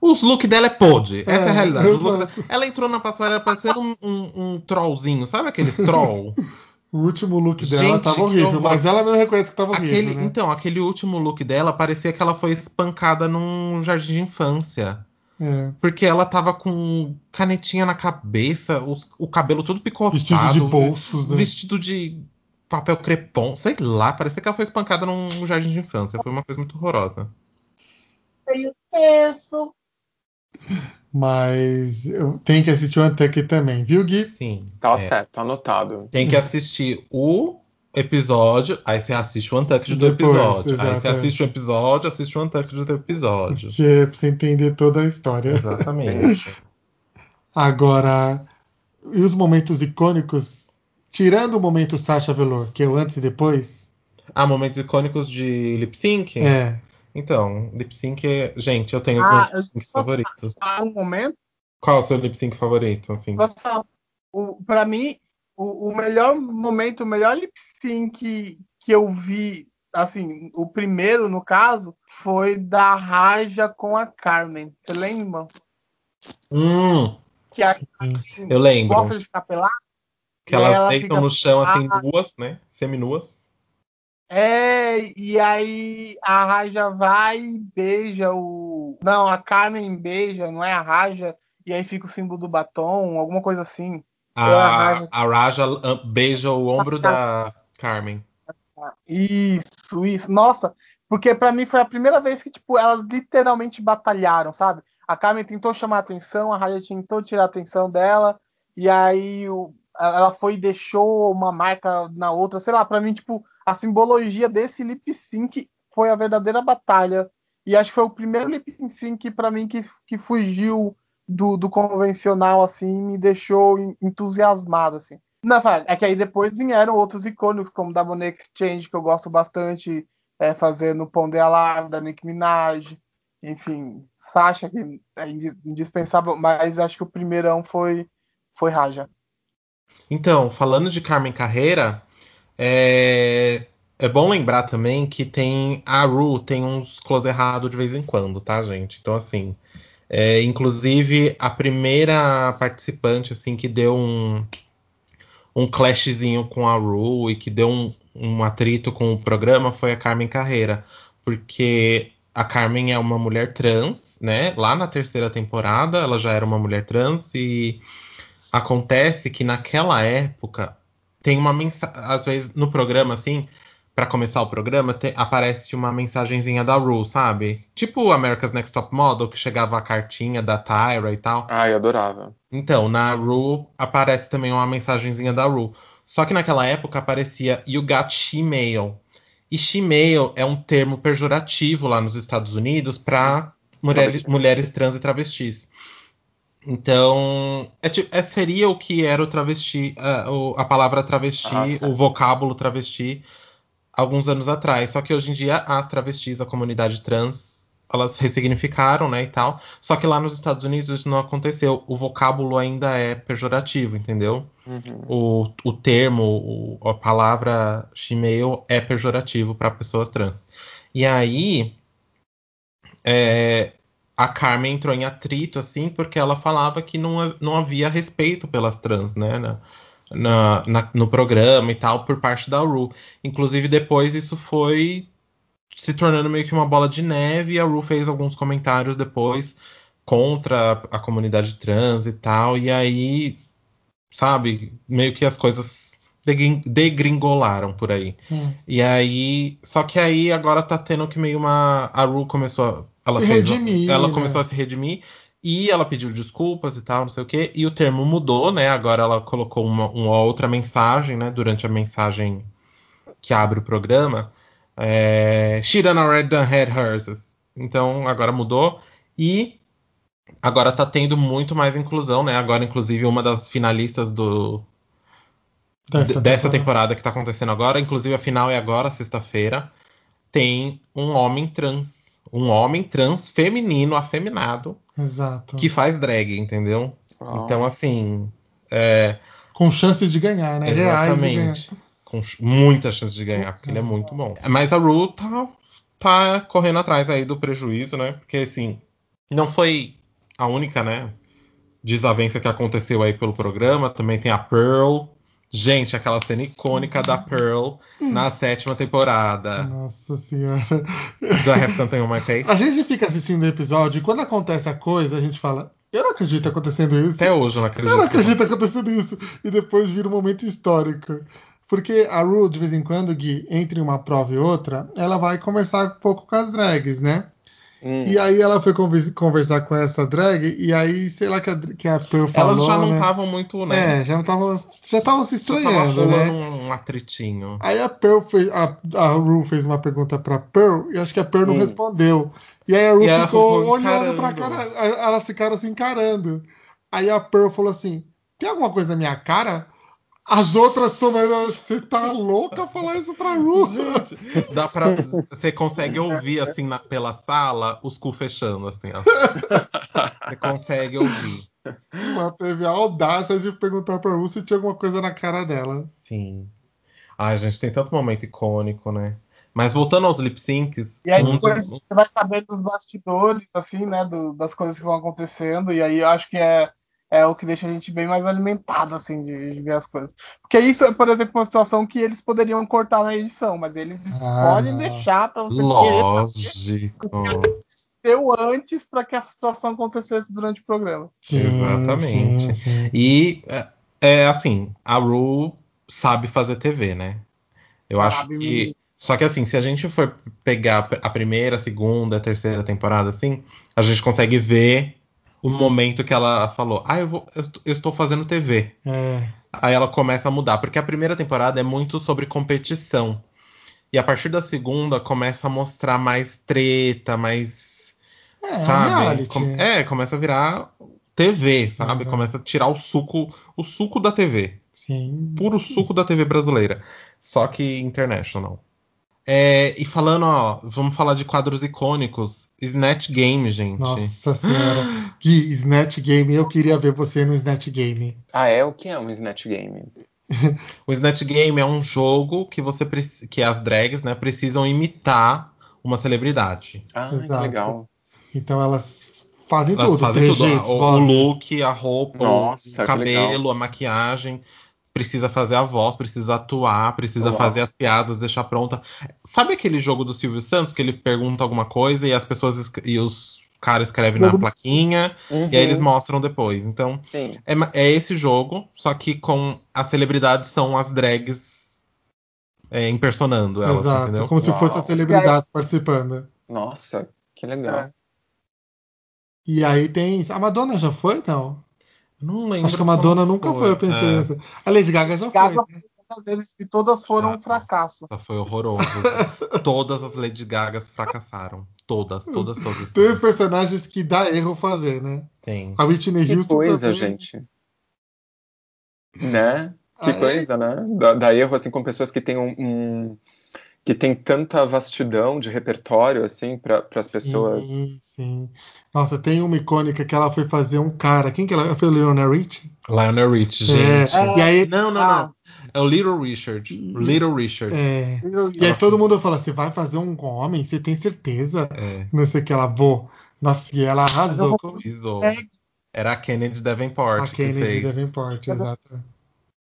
Os looks dela é podre. Essa é, É, a realidade. Look dela- Ela entrou na passarela parecendo um, um, um trollzinho, sabe aqueles troll? *laughs* O último look dela Gente, tava horrível, mas ela mesmo reconhece que tava horrível, Aquele, né? Então, aquele último look dela parecia que ela foi espancada num jardim de infância. É. Porque ela tava com canetinha na cabeça, os- o cabelo todo picotado. Vestido de bolsos, né? Vestido de papel crepom, sei lá, parecia que ela foi espancada num jardim de infância. Foi uma coisa muito horrorosa. Isso. Mas eu tenho que assistir o Untucked também, viu, Gui? Sim. Tá é. certo, tá anotado. Tem que assistir o episódio, aí você assiste o Untucked do Depois, episódio. Aí exato, você assiste o episódio, assiste o Untucked do episódio. Que é pra você entender toda a história. Exatamente. *laughs* Agora, e os momentos icônicos, tirando o momento Sasha Velour, que é o antes e depois, ah, momentos icônicos de lip sync? é. Então, lip sync é. Gente, eu tenho os Ah, meus eu lip syncs favoritos. falar um momento. Qual é o seu lip sync favorito? Assim? O, pra mim, o, o melhor momento, o melhor lip sync que, que eu vi, assim, o primeiro, no caso, foi da Raja com a Carmen. Você lembra? Hum, Que a eu lembro. gosta de ficar pelada? Que elas ela deitam fica- no chão assim, nuas, né? Seminuas. É, e aí a Raja vai e beija o. Não, a Carmen beija, não é a Raja, e aí fica o símbolo do batom, alguma coisa assim. a A, Raja. a Raja ah, beija o ombro da Carmen. Isso, isso. Nossa, porque pra mim foi a primeira vez que, tipo, elas literalmente batalharam, sabe? A Carmen tentou chamar a atenção, a Raja tentou tirar a atenção dela, e aí o- ela foi e deixou uma marca na outra, sei lá, pra mim, tipo, a simbologia desse lip sync foi a verdadeira batalha. E acho que foi o primeiro lip sync pra mim que, que fugiu do, do convencional, assim, me deixou en- entusiasmado, assim. Não, fala, é que aí depois vieram outros icônicos, como da Monet Exchange, que eu gosto bastante, é, fazendo Pão de Alarme, da Nicki Minaj, enfim, Sasha, que é indi- indispensável, mas acho que o primeirão foi, foi Raja. Então, falando de Carmen Carreira, é, é bom lembrar também que tem a Ru tem uns close errado de vez em quando, tá, gente? Então, assim, é, inclusive a primeira participante assim que deu um um clashzinho com a Ru e que deu um, um atrito com o programa foi a Carmen Carreira, porque a Carmen é uma mulher trans, né? Lá na terceira temporada ela já era uma mulher trans e acontece que naquela época tem uma mensagem, às vezes no programa assim, pra começar o programa, te- aparece uma mensagenzinha da Ru, sabe? Tipo America's Next Top Model que chegava a cartinha da Tyra e tal. Ai, adorava. Então, na Ru aparece também uma mensagenzinha da Ru. Só que naquela época aparecia You got she-mail. E she-mail é um termo pejorativo lá nos Estados Unidos para mulheres, mulheres trans e travestis. Então, é é- seria o que era o travesti, a, o- a palavra travesti, Ah, o vocábulo travesti, alguns anos atrás. Só que hoje em dia as travestis, a comunidade trans, elas ressignificaram, né, e tal. Só que lá nos Estados Unidos isso não aconteceu. O vocábulo ainda é pejorativo, entendeu? Uhum. O, o termo, o- a palavra she-male é pejorativo para pessoas trans. E aí, é, a Carmen entrou em atrito, assim, porque ela falava que não, não havia respeito pelas trans, né? Na, na- no programa e tal, por parte da Ru. Inclusive, depois isso foi se tornando meio que uma bola de neve, e a Ru fez alguns comentários depois contra a, a comunidade trans e tal, e aí, sabe, meio que as coisas degringolaram por aí. Sim. E aí, só que aí agora tá tendo que meio uma. A Ru começou a. Ela Se fez, redimir, Ela né? começou a se redimir e ela pediu desculpas e tal, não sei o quê. E o termo mudou, né? Agora ela colocou uma, uma outra mensagem, né? Durante a mensagem que abre o programa. É, She done already done had hers. Então agora mudou. E agora tá tendo muito mais inclusão, né? Agora, inclusive, uma das finalistas do, Dessa, dessa temporada. temporada que tá acontecendo agora, inclusive a final é agora, sexta-feira, tem um homem trans. Um homem trans feminino, afeminado, Exato. que faz drag, entendeu? Uau. Então, assim. é, Com chances de ganhar, né? Reais de ganhar. exatamente. Com ch- muita chance de ganhar, porque ele é muito bom. Mas a Ru tá, tá correndo atrás aí do prejuízo, né? Porque, assim, não foi a única, né? Desavença que aconteceu aí pelo programa. Também tem a Pearl, Gente, aquela cena icônica da Pearl na sétima temporada. Nossa senhora. Do I Have Something on My Face? A gente fica assistindo o episódio e quando acontece a coisa, a gente fala, eu não acredito acontecendo isso. Até hoje eu não acredito. Eu não acredito acontecendo isso. E depois vira um momento histórico. Porque a Ru, de vez em quando, Gui, entre uma prova e outra, ela vai conversar um pouco com as drags, né? Hum. E aí ela foi conver- conversar com essa drag, e aí, sei lá, que a, que a Pearl falou, Elas já não né? estavam muito, né? É, já não estavam já estavam se Já tava estranhando, né? um atritinho. Aí a Pearl fez, a, a Ru fez uma pergunta pra Pearl, e acho que a Pearl não Hum. respondeu. E aí a Ru ficou ficou olhando pra cara, elas ficaram se encarando. Aí a Pearl falou assim, tem alguma coisa na minha cara? As outras tomaram, você tá louca falar isso pra Ru? Dá pra. Você consegue ouvir, assim, na- pela sala, os cu fechando, assim, ó. Você consegue ouvir. Ela teve a audácia de perguntar pra Ru se tinha alguma coisa na cara dela. Sim. Ai, gente, tem tanto momento icônico, né? Mas voltando aos lip syncs. E aí um depois você vai saber dos bastidores, assim, né? do- das coisas que vão acontecendo. E aí eu acho que é, é o que deixa a gente bem mais alimentado, assim, de, de ver as coisas. Porque isso é, por exemplo, uma situação que eles poderiam cortar na edição, mas eles Ah, podem não. deixar pra você Lógico. seu antes para que a situação acontecesse durante o programa. Sim, Exatamente. sim, sim. E é, é assim, a Ru sabe fazer TV, né? Eu acho Sabe, que. menino. Só que assim, se a gente for pegar a primeira, a segunda, a terceira temporada, assim, a gente consegue ver o momento que ela falou: Ah, eu, vou, eu, est- eu estou fazendo TV. É, Aí ela começa a mudar, porque a primeira temporada é muito sobre competição. E a partir da segunda começa a mostrar mais treta, mais. é, é sabe? Com- é, começa a virar TV, sabe? Uhum. Começa a tirar o suco, o suco da TV. Sim. Puro suco da TV brasileira. Só que international. É, e falando, ó, vamos falar de quadros icônicos. Snatch Game, gente. Nossa senhora. Que Snatch Game, eu queria ver você no Snatch Game. Ah, é? O que é um Snatch Game? *laughs* O Snatch Game é um jogo que você que as drags, né, precisam imitar uma celebridade. Ah, que Exato. legal. Então elas fazem Elas tudo. fazem tudo. O, o look, a roupa, Nossa, o que cabelo, a maquiagem. Precisa fazer a voz, precisa atuar, precisa Uau. fazer as piadas, deixar pronta. Sabe aquele jogo do Silvio Santos que ele pergunta alguma coisa e as pessoas e os caras escrevem na plaquinha Uhum. e aí eles mostram depois. Então, Sim. é, é esse jogo, só que com as celebridades são as drags é, impersonando elas, Exato. entendeu? Como se Uau. fosse a celebridade participando. Nossa, que legal. É. E aí tem. A Madonna já foi? Não. Não lembro. Acho que a Madonna nunca foi, eu pensei É. nessa. A Lady Gaga já Gaga foi. né? Vezes, e todas foram um Ah, fracasso. Nossa, foi horroroso. *laughs* todas as Lady Gagas fracassaram. Todas, todas, todas. Tem os personagens que dá erro fazer, né? Tem. A Whitney Que Houston coisa, também. gente. Né? Que Ah, é? coisa, né? Dá, dá erro assim com pessoas que têm um, um- que tem tanta vastidão de repertório assim para as pessoas. Sim, sim. Nossa, tem uma icônica que ela foi fazer um cara. Quem que ela foi? Leonel Rich? Lionel Rich, É, gente. E aí, Não, não, Ah. não. É o Little Richard. Little Richard. é, Eu- e aí todo mundo fala: você vai fazer um homem? Você tem certeza? É. Não sei o que ela vou. Nossa, e ela arrasou vou-. É. Era a Kennedy Davenport a que Kennedy fez. Davenport, exato.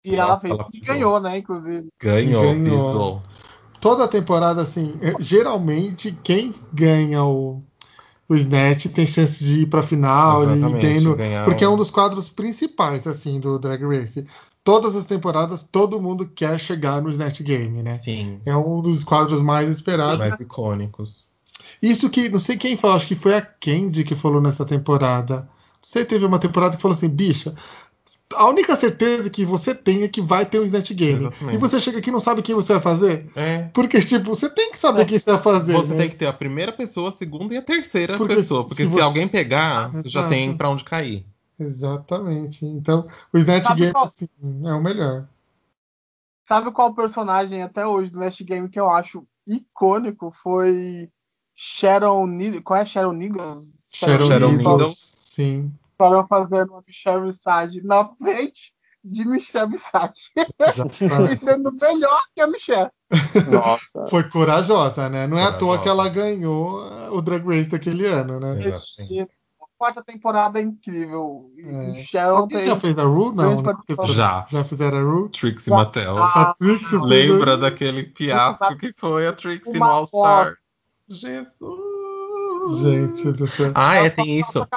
E ela fez ela e ganhou, né? Inclusive. Ganhou, ganhou. pisou. Toda a temporada, assim, é, geralmente quem ganha o, o Snatch tem chance de ir pra final, bem no- porque é um dos quadros principais, assim, do Drag Race. Todas as temporadas, todo mundo quer chegar no Snatch Game, né? Sim. É um dos quadros mais esperados. Mais icônicos. Isso que, não sei quem falou, acho que foi a Candy que falou nessa temporada. Você teve uma temporada que falou assim, bicha, a única certeza que você tem é que vai ter um Snatch Game. Exatamente. E você chega aqui e não sabe quem você vai fazer? É. Porque, tipo, você tem que saber quem você vai fazer. Você né? tem que ter a primeira pessoa, a segunda e a terceira Porque pessoa. se Porque se, você- alguém pegar, você já Exato. tem pra onde cair. Exatamente. Então, o Snatch Sabe Game, qual- assim, é o melhor. Sabe qual personagem até hoje do Last Game que eu acho icônico? Foi Sharon Needles. Qual é Sharon Needles? Sharon, Sharon Needles. Needles. Sim. Para fazendo uma Michelle Visage na frente de Michelle Visage. e sendo melhor que a Michelle. Nossa. Foi corajosa, né? Não é à toa Corajosa. que ela ganhou o Drag Race daquele ano, né? Exato. quarta temporada é incrível. É. Sharon Alguém tem. já fez a Ru? Não, né? Já. Já fizeram a Ru? Trixie Já. Mattel. Ah, A Trixie Lembra daquele fiasco que foi a Trixie no Uma All Star? Jesus! Gente do céu. Ah, é, tem só- isso.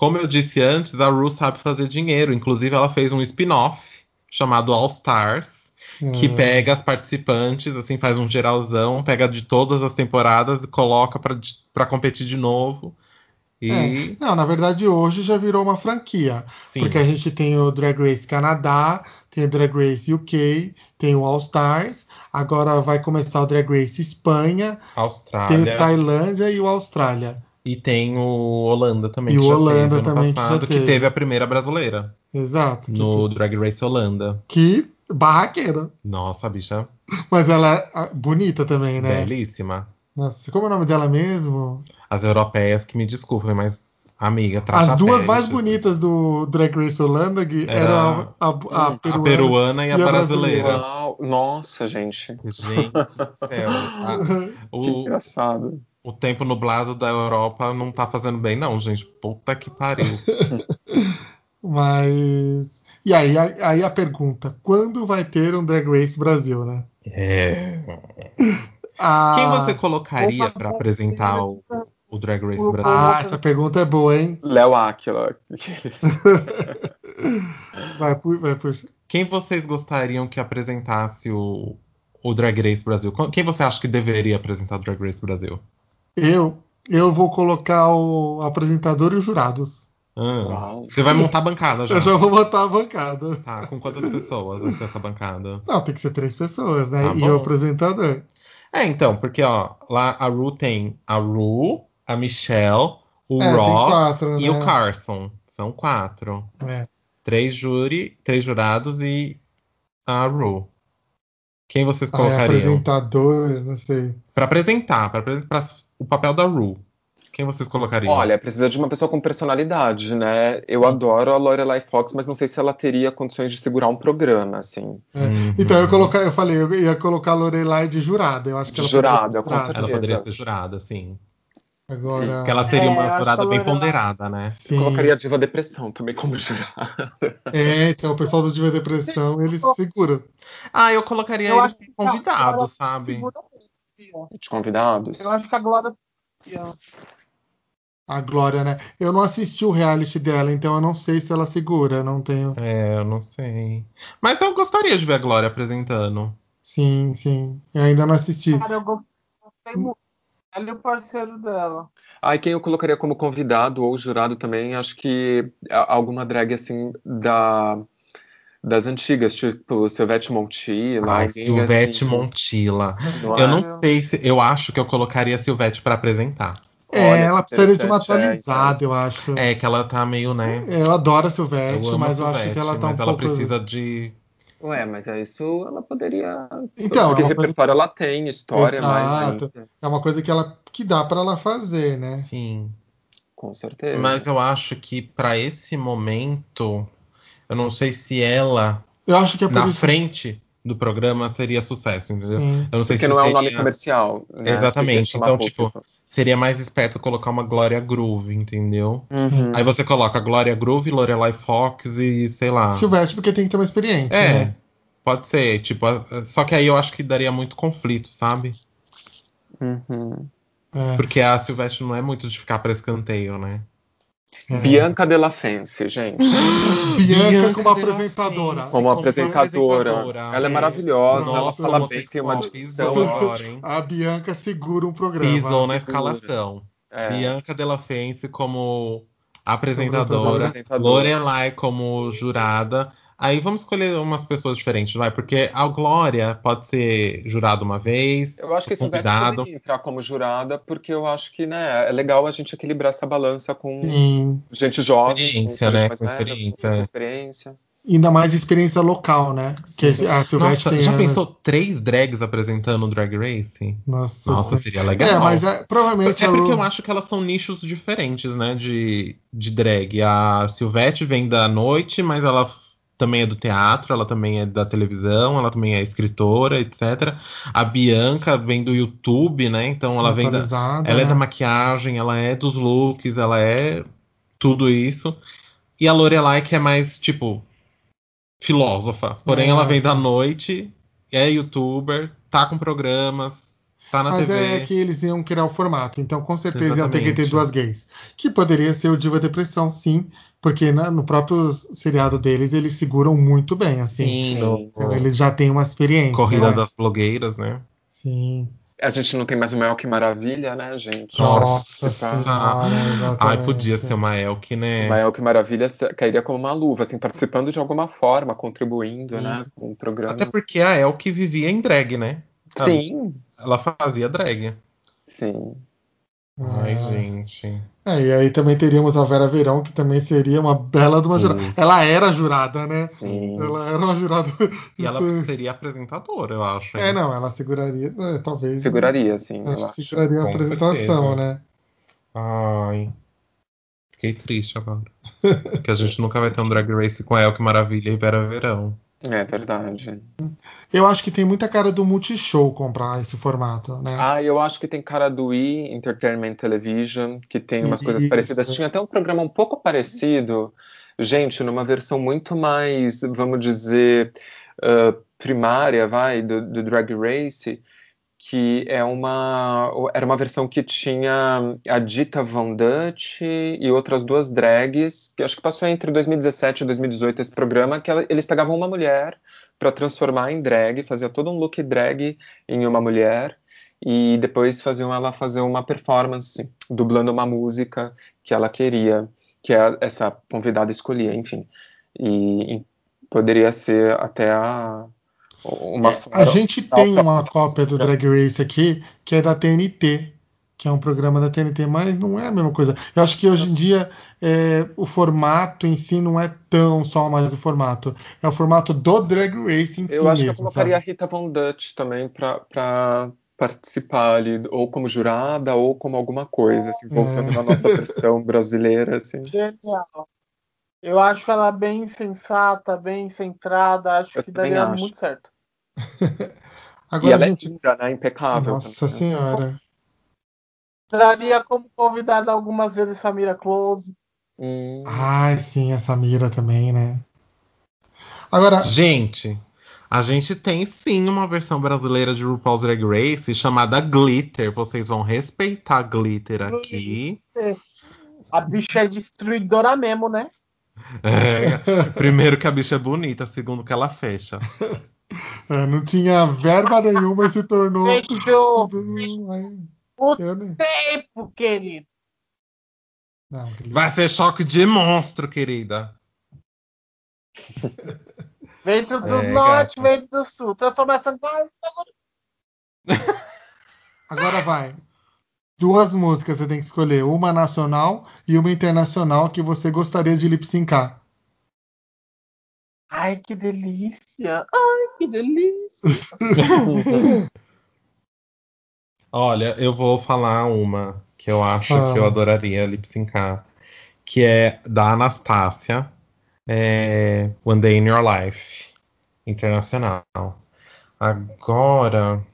Como eu disse antes, a Ru sabe fazer dinheiro. Inclusive, ela fez um spin-off chamado All Stars, que É. pega as participantes, assim, faz um geralzão, pega de todas as temporadas e coloca pra, pra competir de novo. E É. Não, na verdade, hoje já virou uma franquia. sim, Porque a gente tem o Drag Race Canadá, tem o Drag Race UK, tem o All Stars, agora vai começar o Drag Race Espanha, tem o Austrália. Tailândia e o Austrália. E tem o Holanda também, E que o já Holanda teve ano também, que já passado, que teve. teve a primeira brasileira Exato. que no Drag Race Holanda. Que, barraqueira. Nossa, a bicha Mas ela é ah, bonita também, né? belíssima. Nossa, como é o nome dela mesmo? As europeias que me desculpem, mas amiga, trata As duas mais bonitas do Drag Race Holanda que Era eram a, a, a Hum, A peruana. peruana e a, e a brasileira. brasileira. Nossa, gente. Gente do céu. *laughs* *laughs* a- Que o, engraçado. O tempo nublado da Europa não tá fazendo bem, não, gente. Puta que pariu. *laughs* Mas. E aí, a- aí a pergunta: quando vai ter um Drag Race Brasil, né? É. Ah, Quem você colocaria opa, apresentar o, o Drag Race o- Brasil? Ah, essa pergunta é boa, hein? Léo Aquila. *laughs* Vai, vai, puxa. Quem vocês gostariam que apresentasse o, o Drag Race Brasil? Quem você acha que deveria apresentar o Drag Race Brasil? Eu, eu vou colocar o apresentador e os jurados. Ah, você vai montar a bancada já. Eu já vou botar a bancada. Tá, com quantas pessoas vai ser essa bancada? Não, tem que ser três pessoas, né? Tá e bom. o apresentador. É, então, porque ó, lá a Ru tem a Ru, a Michelle, o É, Ross quatro, e né? o Carson. São quatro. É. Três júri, três jurados e a Ru. Quem vocês Ah, é colocariam? apresentador, não sei. Pra apresentar, pra apresentar o papel da Ru. Quem vocês colocariam? Olha, precisa de uma pessoa com personalidade, né? Eu adoro a Lorelai Fox, mas não sei se ela teria condições de segurar um programa, assim. É. Uhum. Então eu, colocar, eu falei, eu ia colocar a Lorelai de jurada. Eu acho que ela Jurada, poderia ser com jurada. certeza. Ela poderia ser jurada, sim. Agora. Porque ela seria É, uma jurada que bem Lorelai- ponderada, né? Sim. Colocaria a Diva Depressão também como jurada. É, então o pessoal do Diva Depressão, eles se seguram. Ah, eu colocaria Eu eles que convidados, sabe? segura De convidados. Eu acho que a Glória. A Glória, né? Eu não assisti o reality dela, então eu não sei se ela segura. Não tenho. É, eu não sei. Mas eu gostaria de ver a Glória apresentando. Sim, sim. Eu ainda não assisti. Cara, eu gostei muito. Ela e o parceiro dela. Ah, e quem eu colocaria como convidado ou jurado também, acho que alguma drag assim da das antigas, tipo Silvete Montilla, Ai, Silvete assim, Montilla. não Eu é? não sei se. Eu acho que eu colocaria a Silvete pra apresentar. É, Olha, ela precisaria de uma é, atualizada, eu acho. É que ela tá meio, né? Eu adoro a Eu Silvete, amo mas a eu acho Silvete, que ela tá mas um ela pouco. precisa de. Ué, mas é isso ela poderia. Então, porque é uma coisa repertório ela tem, história, Exato. mas É uma coisa que ela que dá pra ela fazer, né? Sim. com certeza. Mas eu acho que pra esse momento, eu não sei se ela Eu acho que é por na isso. frente do programa seria sucesso, entendeu? Sim. Eu não sei porque se não é um seria, nome comercial. Né? Exatamente, então, público. seria mais esperto colocar uma Glória Groove, entendeu? Uhum. Aí você coloca Glória Groove, Lorelai Fox e sei lá. Silvete, porque tem que ter uma experiência, É, né? pode ser, tipo, só que aí eu acho que daria muito conflito, sabe? Uhum. É, Porque a Silvestre não é muito de ficar pra escanteio, né? É. Bianca Della Fence, gente. *gasps* Bianca como Della apresentadora. Fence, Como apresentadora. apresentadora. Ela é É. maravilhosa, ela Nossa, fala bem, tem uma dicção. agora, hein? A Bianca segura um programa. Pisou na escalação. É. Bianca Della Fence como apresentadora, Apresentadora. Lorelai como jurada. Aí vamos escolher umas pessoas diferentes, vai? Porque a Glória pode ser jurada uma vez, Eu acho que esse Silvete convidado. poderia entrar como jurada, porque eu acho que né, é legal a gente equilibrar essa balança com Sim. gente jovem, Experiência, gente né? mais Com velha, experiência, com é. experiência. Ainda mais experiência local, né? Que a Silvete Nossa, tem já anos- pensou três drags apresentando o Drag Race? Nossa, Nossa, seria legal. É, mas é, provavelmente É porque eu acho que elas são nichos diferentes, né, de, de drag. A Silvete vem da noite, mas ela também é do teatro, ela também é da televisão, ela também é escritora, etc. A Bianca vem do YouTube, né? Então ela vem da, ela é né? da maquiagem, ela é dos looks, ela é tudo isso. E a Lorelai, que é mais, tipo, filósofa. Porém, ela vem da noite, é youtuber, tá com programas, tá na Mas TV. é que eles iam criar o formato, então com certeza iam ter que ter Exatamente. duas gays. Que poderia ser o Diva Depressão, sim, porque na- no próprio seriado deles eles seguram muito bem, assim. Sim, no, Então eles já têm uma experiência. Corrida né? das Blogueiras, né? Sim. A gente não tem mais o Mel que Maravilha, né, gente? Nossa Senhora, Ai, podia ser uma Elke, né? Mel que Maravilha cairia como uma luva, assim, participando de alguma forma, contribuindo, Sim. né, com o programa. Até porque a Elke vivia em drag, né? Sim, Ela fazia drag. sim. Ai, Ah. gente. É, e aí também teríamos a Vera Verão, que também seria uma bela de uma jurada. Sim. Ela era jurada, né? Sim. Ela era uma jurada. E ela seria apresentadora, eu acho. hein? É, não, ela seguraria, é, talvez. Seguraria, sim, eu Acho que acho. seguraria a Com apresentação, certeza. né? Ai. Fiquei triste agora. Porque a gente nunca vai ter um drag race com a Elke Maravilha e Vera Verão. É verdade. Eu acho que tem muita cara do Multishow comprar esse formato, né? Ah, eu acho que tem cara do E! Entertainment Television, que tem umas coisas Isso. parecidas. Tinha até um programa um pouco parecido, gente, numa versão muito mais, vamos dizer, ah, primária, vai, do, do Drag Race, que é uma, era uma versão que tinha a Dita Von Dutch e outras duas drags, que acho que passou entre 2017 e 2018 esse programa, que eles pegavam uma mulher para transformar em drag, fazia todo um look drag em uma mulher e depois faziam ela fazer uma performance dublando uma música que ela queria, que a- essa convidada escolhia, enfim. E, e poderia ser até a, uma A gente tem uma cópia do Drag Race aqui, que é da TNT, que é um programa da TNT, mas não é a mesma coisa. Eu acho que hoje em dia é, o formato em si não é tão só mais o formato. É o formato do Drag Race em Eu si acho que eu colocaria a sabe? Rita Von Dutch também para participar ali, ou como jurada, ou como alguma coisa, assim, voltando É. na nossa versão brasileira, assim. *laughs* Genial. Eu acho ela bem sensata, bem centrada, acho Eu que daria acho. muito certo. *laughs* E Agora, ela gente. é linda, né? Impecável. Nossa também. senhora. Traria como convidada algumas vezes Samira Close. Hum, Ai, sim, essa mira também, né? Agora, Gente, a gente tem sim uma versão brasileira de RuPaul's Drag Race chamada Glitter. Vocês vão respeitar Glitter aqui. A bicha é destruidora mesmo, né? É, primeiro que a bicha é bonita, segundo que ela fecha. é, não tinha verba nenhuma e se tornou. Fechou *laughs* o tempo, querido. Não, que Vai ser choque de monstro, querida. Vento do É, norte, gata. vento do sul. Transformação. *laughs* Agora vai. Duas músicas você tem que escolher, uma nacional e uma internacional que você gostaria de lip syncar. Ai, que delícia. Ai, que delícia. *laughs* Olha, eu vou falar uma que eu acho Fala. que eu adoraria lip syncar, que é da Anastácia, é One Day in Your Life, internacional. Agora.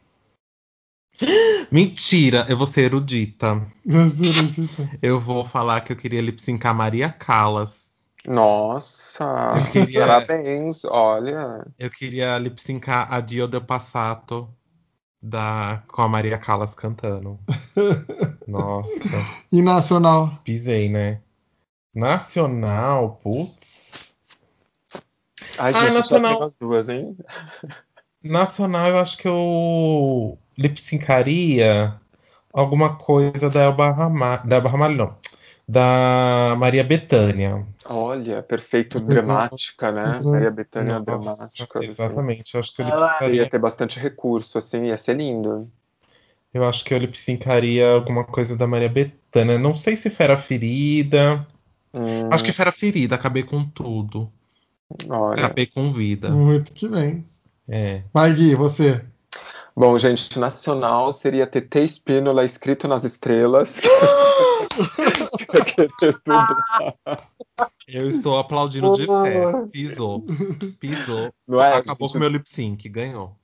Mentira, eu vou ser erudita. Eu vou falar que eu queria lip syncar Maria Callas. Nossa, Eu queria- parabéns, olha. Eu queria lip syncar a Dio del Passato da, com a Maria Callas cantando. *laughs* Nossa. E nacional. Pisei, né? Nacional, putz. Ai, Ah, gente, nacional. só tem as duas, hein? *laughs* Nacional, eu acho que eu lip syncaria alguma coisa da Elba Ramalho. Da Elba Ramalho, não. Da Maria Bethânia. Olha, perfeito, dramática, né? Uhum. Maria Bethânia Nossa, dramática. assim. exatamente. Eu acho que eu lip Ela- Ia ter bastante recurso, assim, ia ser lindo. Eu acho que eu lip syncaria alguma coisa da Maria Bethânia. Não sei se Fera Ferida. Hum, Acho que Fera Ferida, acabei com tudo. olha. Acabei com vida. Muito que bem. É. Vai, Gui, você. Bom, gente, nacional seria TT Espínola escrito nas estrelas. *laughs* Eu estou aplaudindo de pé. Pisou. Pisou. Não é? Acabou gente? com o meu lip sync. Ganhou.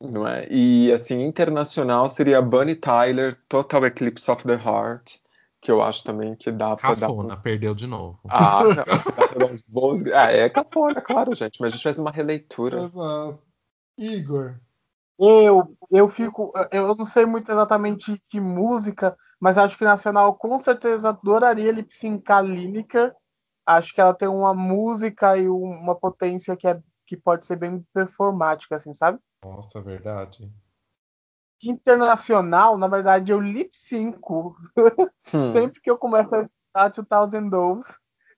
Não é? E assim, internacional seria Bunny Tyler, Total Eclipse of the Heart, que eu acho também que dá pra dar. Cafona, perdeu de novo. Ah, não, dá pra dar uns bons. Ah, é cafona, claro, gente, mas a gente faz uma releitura. Exato. Igor. Eu, eu fico. Eu não sei muito exatamente que música, mas acho que Nacional com certeza adoraria lip syncar Lineker. Acho que ela tem uma música e um- uma potência que, é, que pode ser bem performática, assim, sabe? Nossa, verdade. Internacional, na verdade, eu lip synco Hum. *laughs* sempre que eu começo a escutar 2000 Doves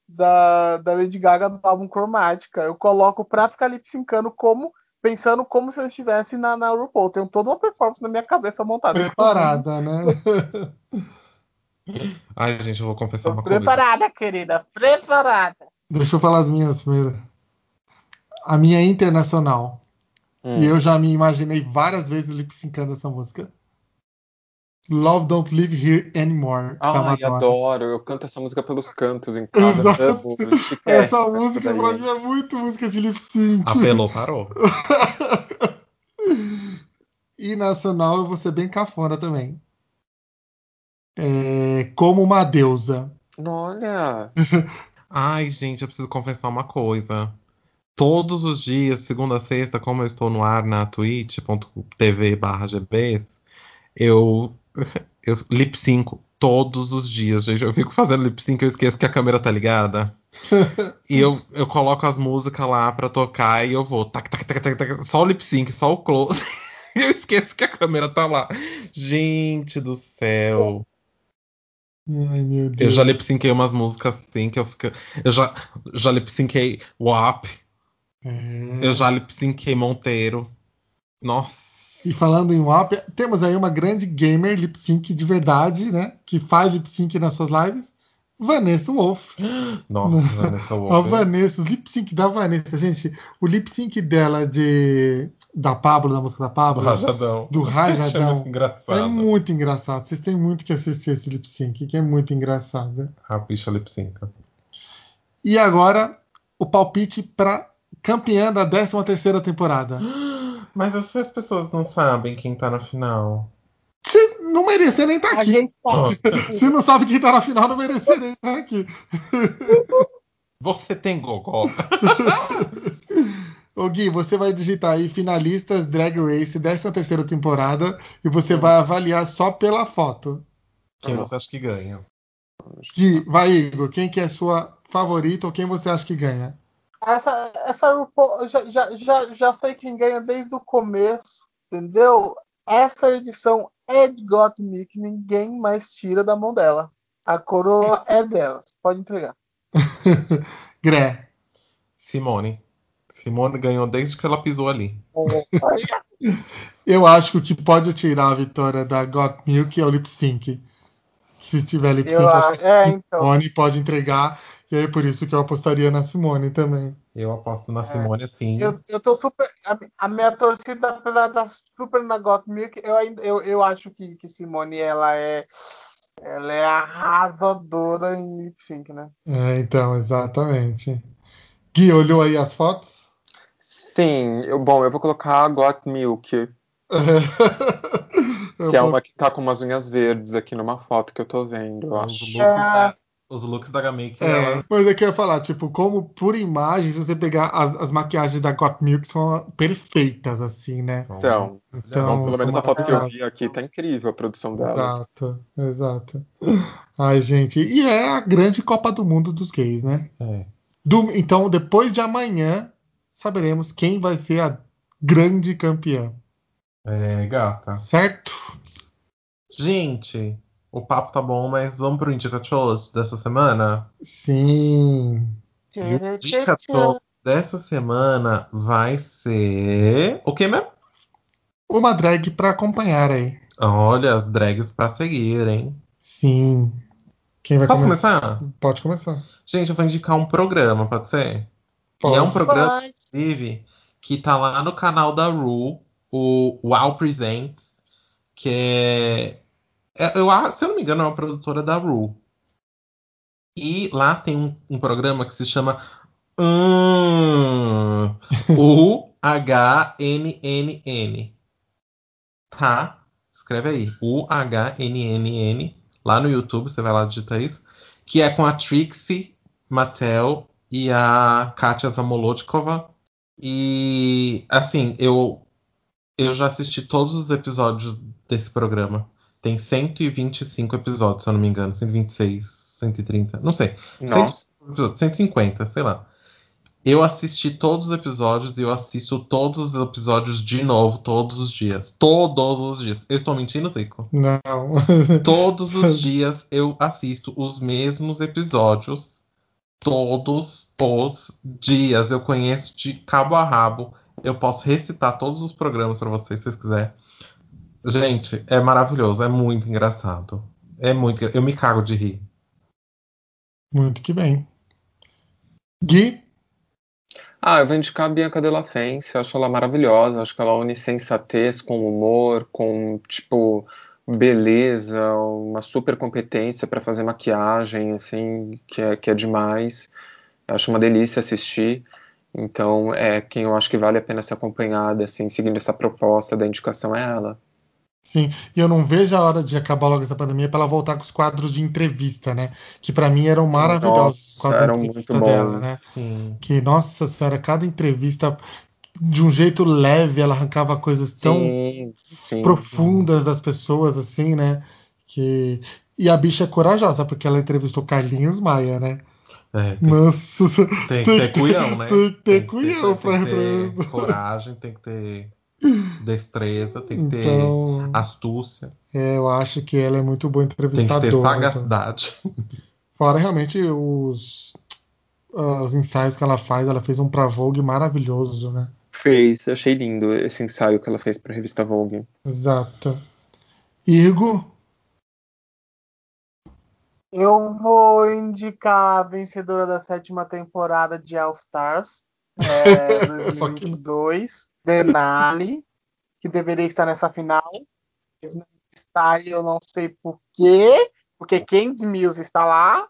da, da Lady Gaga do álbum Cromática. Eu coloco pra ficar lip syncando como. Pensando como se eu estivesse na, na RuPaul. Tenho toda uma performance na minha cabeça montada. Preparada, né? *laughs* Ai, gente, eu vou confessar Tô uma coisa. preparada, querida. Preparada. Deixa eu falar as minhas primeiro. A minha é internacional. Hum. E eu já me imaginei várias vezes lip syncando essa música. Love Don't Live Here Anymore. Ai, Madonna. adoro. Eu canto essa música pelos cantos em casa. Exato. *laughs* Essa música pra mim é muito música de lip sync. Apelou, parou. *laughs* e nacional eu vou ser bem cafona também. É, como uma deusa. Olha. *laughs* Ai, gente, eu preciso confessar uma coisa. Todos os dias, segunda a sexta, como eu estou no ar na twitch.tv barra gbs, eu, eu lip synco todos os dias, gente. Eu fico fazendo lip sync, eu esqueço que a câmera tá ligada. *laughs* e eu, eu coloco as músicas lá pra tocar e eu vou tac, tac, tac, tac, tac, só o lip sync, só o close. e *laughs* eu esqueço que a câmera tá lá. Gente do céu. Ai, meu Eu Deus. já lip syncei umas músicas assim que eu fico. Eu já, já lip syncei WAP. É. Eu já lip syncei Monteiro. Nossa. E falando em WAP, temos aí uma grande gamer lip sync de verdade, né? Que faz lip sync nas suas lives. Vanessa Wolf. *gasps* Nossa, *laughs* Vanessa A Wolf. Vanessa, os lip sync da Vanessa, gente. O lip sync dela de da Pablo, da música da Do Pablo, Rajadão. do *laughs* É Rajadão. muito engraçado. É muito engraçado. Vocês têm muito que assistir esse lip sync, que é muito engraçado. A bicha lip synca. E agora, o palpite para campeã da 13 terceira temporada. *gasps* Mas essas pessoas não sabem quem tá na final. Você não merecia nem estar A aqui. gente tá. *laughs* Se não sabe quem tá na final, não merecia nem estar aqui. *laughs* Você tem gogó. *laughs* Ô Gui, você vai digitar aí finalistas Drag Race 13 terceira temporada e você vai avaliar só pela foto. Quem você acha que ganha? Gui, vai Igor, quem que é sua favorita ou quem você acha que ganha? Essa, essa RuPaul, eu já, já, já, já sei quem ganha desde o começo, entendeu? Essa edição é de Got Me, que ninguém mais tira da mão dela. A coroa *laughs* é dela. Pode entregar. *laughs* Gré. Simone. Simone ganhou desde que ela pisou ali. Eu acho que o que pode tirar a vitória da Got Milk é o lip sync. Se tiver lip sync, Eu acho é, então. Simone pode entregar. E aí por isso que eu apostaria na Simone também. Eu aposto na Simone sim. Eu, eu tô super. A, a minha torcida, apesar de estar super na Got Milk, eu, ainda, eu, eu acho que, que Simone ela é. Ela é arrasadora em lip sync, né? É, então, exatamente. Gui, olhou aí as fotos? Sim, eu, bom, eu vou colocar a Got Milk, *laughs* que é vou- uma que tá com umas unhas verdes aqui numa foto que eu tô vendo, eu acho. É. os looks da Gamake, É, ela. mas é que eu ia falar, tipo, como por imagem, se você pegar as, as maquiagens da Got Milk são perfeitas, assim, né? Então, Então, bom, pelo menos a foto que eu vi aqui tá incrível a produção dela. Exato, exato. Ai, gente, e é a grande Copa do Mundo dos gays, né? É. Do- então, depois de amanhã, saberemos quem vai ser a grande campeã, É, gata. certo? Gente, o papo tá bom, mas vamos pro Indicacholas dessa semana? Sim. E o Indicacholas dessa semana vai ser. O que mesmo? Uma drag pra acompanhar aí. Olha, as drags pra seguir, hein? Sim. Quem vai Posso começar? começar? Pode começar. Gente, eu vou indicar um programa, pode ser? Pode. E é um programa, Pode. inclusive, que tá lá no canal da Ru, o Wow Presents, que é- eu, a- se eu não me engano, é uma produtora da Ru. E lá tem um, um programa que se chama hum, *laughs* U-H-N-N-N. Tá? Escreve aí. U-H-N-N-N. lá no YouTube, você vai lá digitar isso, que é com a Trixie Mattel e a Katia Zamolodkova. E assim, eu eu já assisti todos os episódios desse programa. Tem 125 episódios, se eu não me engano, 126, 130, não sei. Nossa. 150, sei lá. Eu assisti todos os episódios e eu assisto todos os episódios de novo, todos os dias. Todos os dias. Eu estou mentindo, Zico? Não. *laughs* Todos os dias eu assisto os mesmos episódios. Todos os dias. Eu conheço de cabo a rabo. Eu posso recitar todos os programas para vocês, se vocês quiserem. Gente, é maravilhoso, é muito engraçado. É muito. Eu me cago de rir. Muito que bem. Gui? Ah, eu vou indicar a Bianca Della Fence, eu acho ela maravilhosa, acho que ela une sensatez com humor, com, tipo, beleza, uma super competência para fazer maquiagem, assim, que é, que é demais. Eu acho uma delícia assistir. Então, é quem eu acho que vale a pena ser acompanhada, assim, seguindo essa proposta da indicação é ela. Sim, e eu não vejo a hora de acabar logo essa pandemia para ela voltar com os quadros de entrevista, né? Que para mim eram maravilhosos os Nossa, quadros eram de muito entrevista dela, bons. né? Sim. Que, nossa senhora, cada entrevista de um jeito leve, ela arrancava coisas tão Sim, sim. profundas das pessoas, assim, né? Que... E a bicha é corajosa, porque ela entrevistou Carlinhos Maia, né? É, tem, Nossa, tem que ter culhão, né? Tem que ter culhão tem pra que ter *laughs* coragem, tem que ter *sighs* destreza, tem que ter Então, astúcia, é, eu acho que ela é muito boa tem que entrevistadora. ter então. sagacidade. Fora realmente os, os ensaios que ela faz, ela fez um pra Vogue maravilhoso, né? Fez, achei lindo esse ensaio que ela fez para a revista Vogue. Exato. Igor, Eu vou indicar a vencedora da sétima temporada de All Stars, é, *laughs* Só que- 2022, Denali, que deveria estar nessa final. Não está e eu não sei por quê, porque Candy Mills está lá.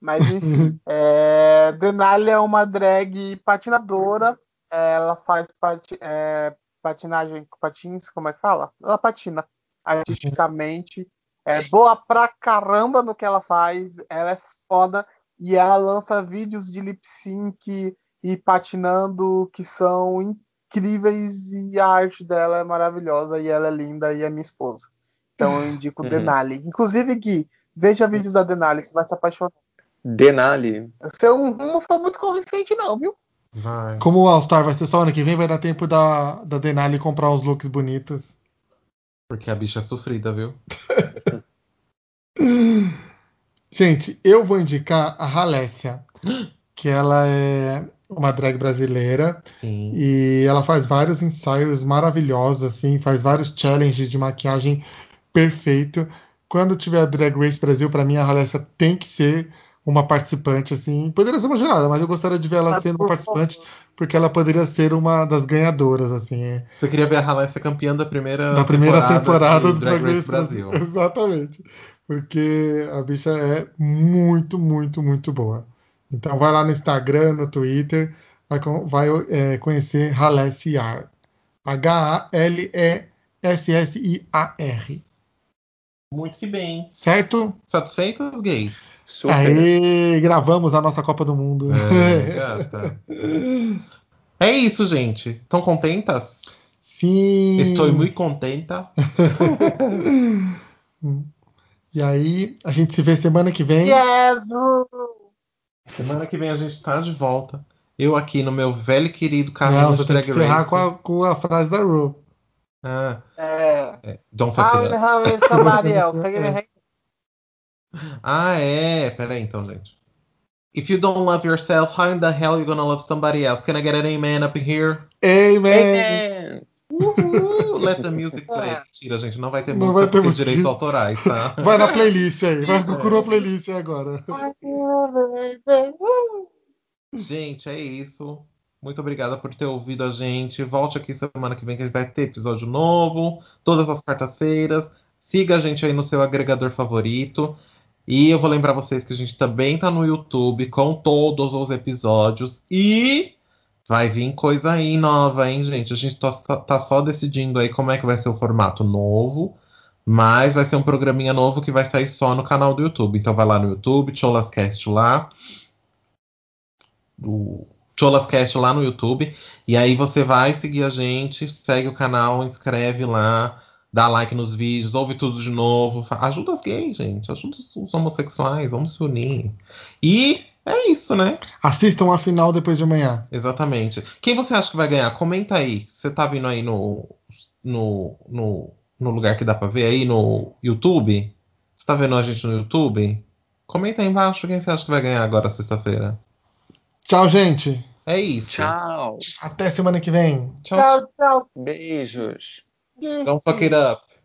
Mas enfim, *laughs* é, Denali é uma drag patinadora. Ela faz pati- é, patinagem com patins, como é que fala? Ela patina artisticamente. É boa pra caramba no que ela faz. Ela é foda. E ela lança vídeos de lip sync e patinando que são incríveis. E a arte dela é maravilhosa. E ela é linda e é minha esposa. Então eu indico Uhum. Denali. Inclusive, Gui, veja vídeos da Denali, você vai se apaixonar. Denali. Você é um- não foi muito convincente, não, viu? Vai. como o All Star vai ser só ano que vem, vai dar tempo da, da Denali comprar os looks bonitos. Porque a bicha é sofrida, viu? *laughs* Gente, eu vou indicar a Halécia, que ela é uma drag brasileira Sim. e ela faz vários ensaios maravilhosos, assim, faz vários challenges de maquiagem perfeito. Quando tiver a Drag Race Brasil, pra mim a Halécia tem que ser uma participante, assim. Poderia ser uma jurada, mas eu gostaria de ver ela Mas, sendo uma participante, favor. porque ela poderia ser uma das ganhadoras, assim. é. Você queria ver a Haley ser campeã da primeira, da primeira temporada, de do Drag Race Brasil. *laughs* Exatamente. Porque a bicha é muito, muito, muito boa. Então vai lá no Instagram, no Twitter, vai, vai, é, conhecer Halessiar. H-A-L-E-S-S-I-A-R. Muito que bem. Certo? Satisfeitos, gays? Super. Aí gravamos a nossa Copa do Mundo. É, gata. *laughs* É isso, gente. Estão contentas? Sim. Estou muito contenta. *laughs* E aí, a gente se vê semana que vem. Yes! Semana que vem a gente tá de volta. Eu aqui no meu velho e querido você de tem Drag Race. com a, com a frase da Ru. Ah, É. é. Don't fuck How it the up. hell is somebody else? É. *laughs* Ah, é. Pera aí, então, gente. If you don't love yourself, how in the hell you gonna love somebody else? Can I get an amen up in here? Amen! É. Uhul, *laughs* let the music play. Mentira, gente, não vai ter Não música vai ter música. direitos autorais, tá? *laughs* Vai na playlist aí, vai procurar uma playlist aí agora. Gente, é isso. Muito obrigada por ter ouvido a gente. Volte aqui semana que vem que a gente vai ter episódio novo, todas as quartas-feiras. Siga a gente aí no seu agregador favorito. E eu vou lembrar vocês que a gente também tá no YouTube com todos os episódios. E vai vir coisa aí nova, hein, gente? A gente tá, tá só decidindo aí como é que vai ser o formato novo. Mas vai ser um programinha novo que vai sair só no canal do YouTube. Então vai lá no YouTube, Cholascast lá. Cholascast lá no YouTube. E aí você vai seguir a gente, segue o canal, inscreve lá, dá like nos vídeos, ouve tudo de novo. Ajuda as gays, gente. Ajuda os homossexuais, vamos se unir. E é isso, né? Assistam a final depois de amanhã. Exatamente. Quem você acha que vai ganhar? Comenta aí. Você tá vindo aí no, no, no, no lugar que dá pra ver aí no YouTube? Você tá vendo a gente no YouTube? Comenta aí embaixo quem você acha que vai ganhar agora sexta-feira. Tchau, gente. É isso. Tchau. Até semana que vem. Tchau. Tchau, tchau. Beijos. Don't fuck it up.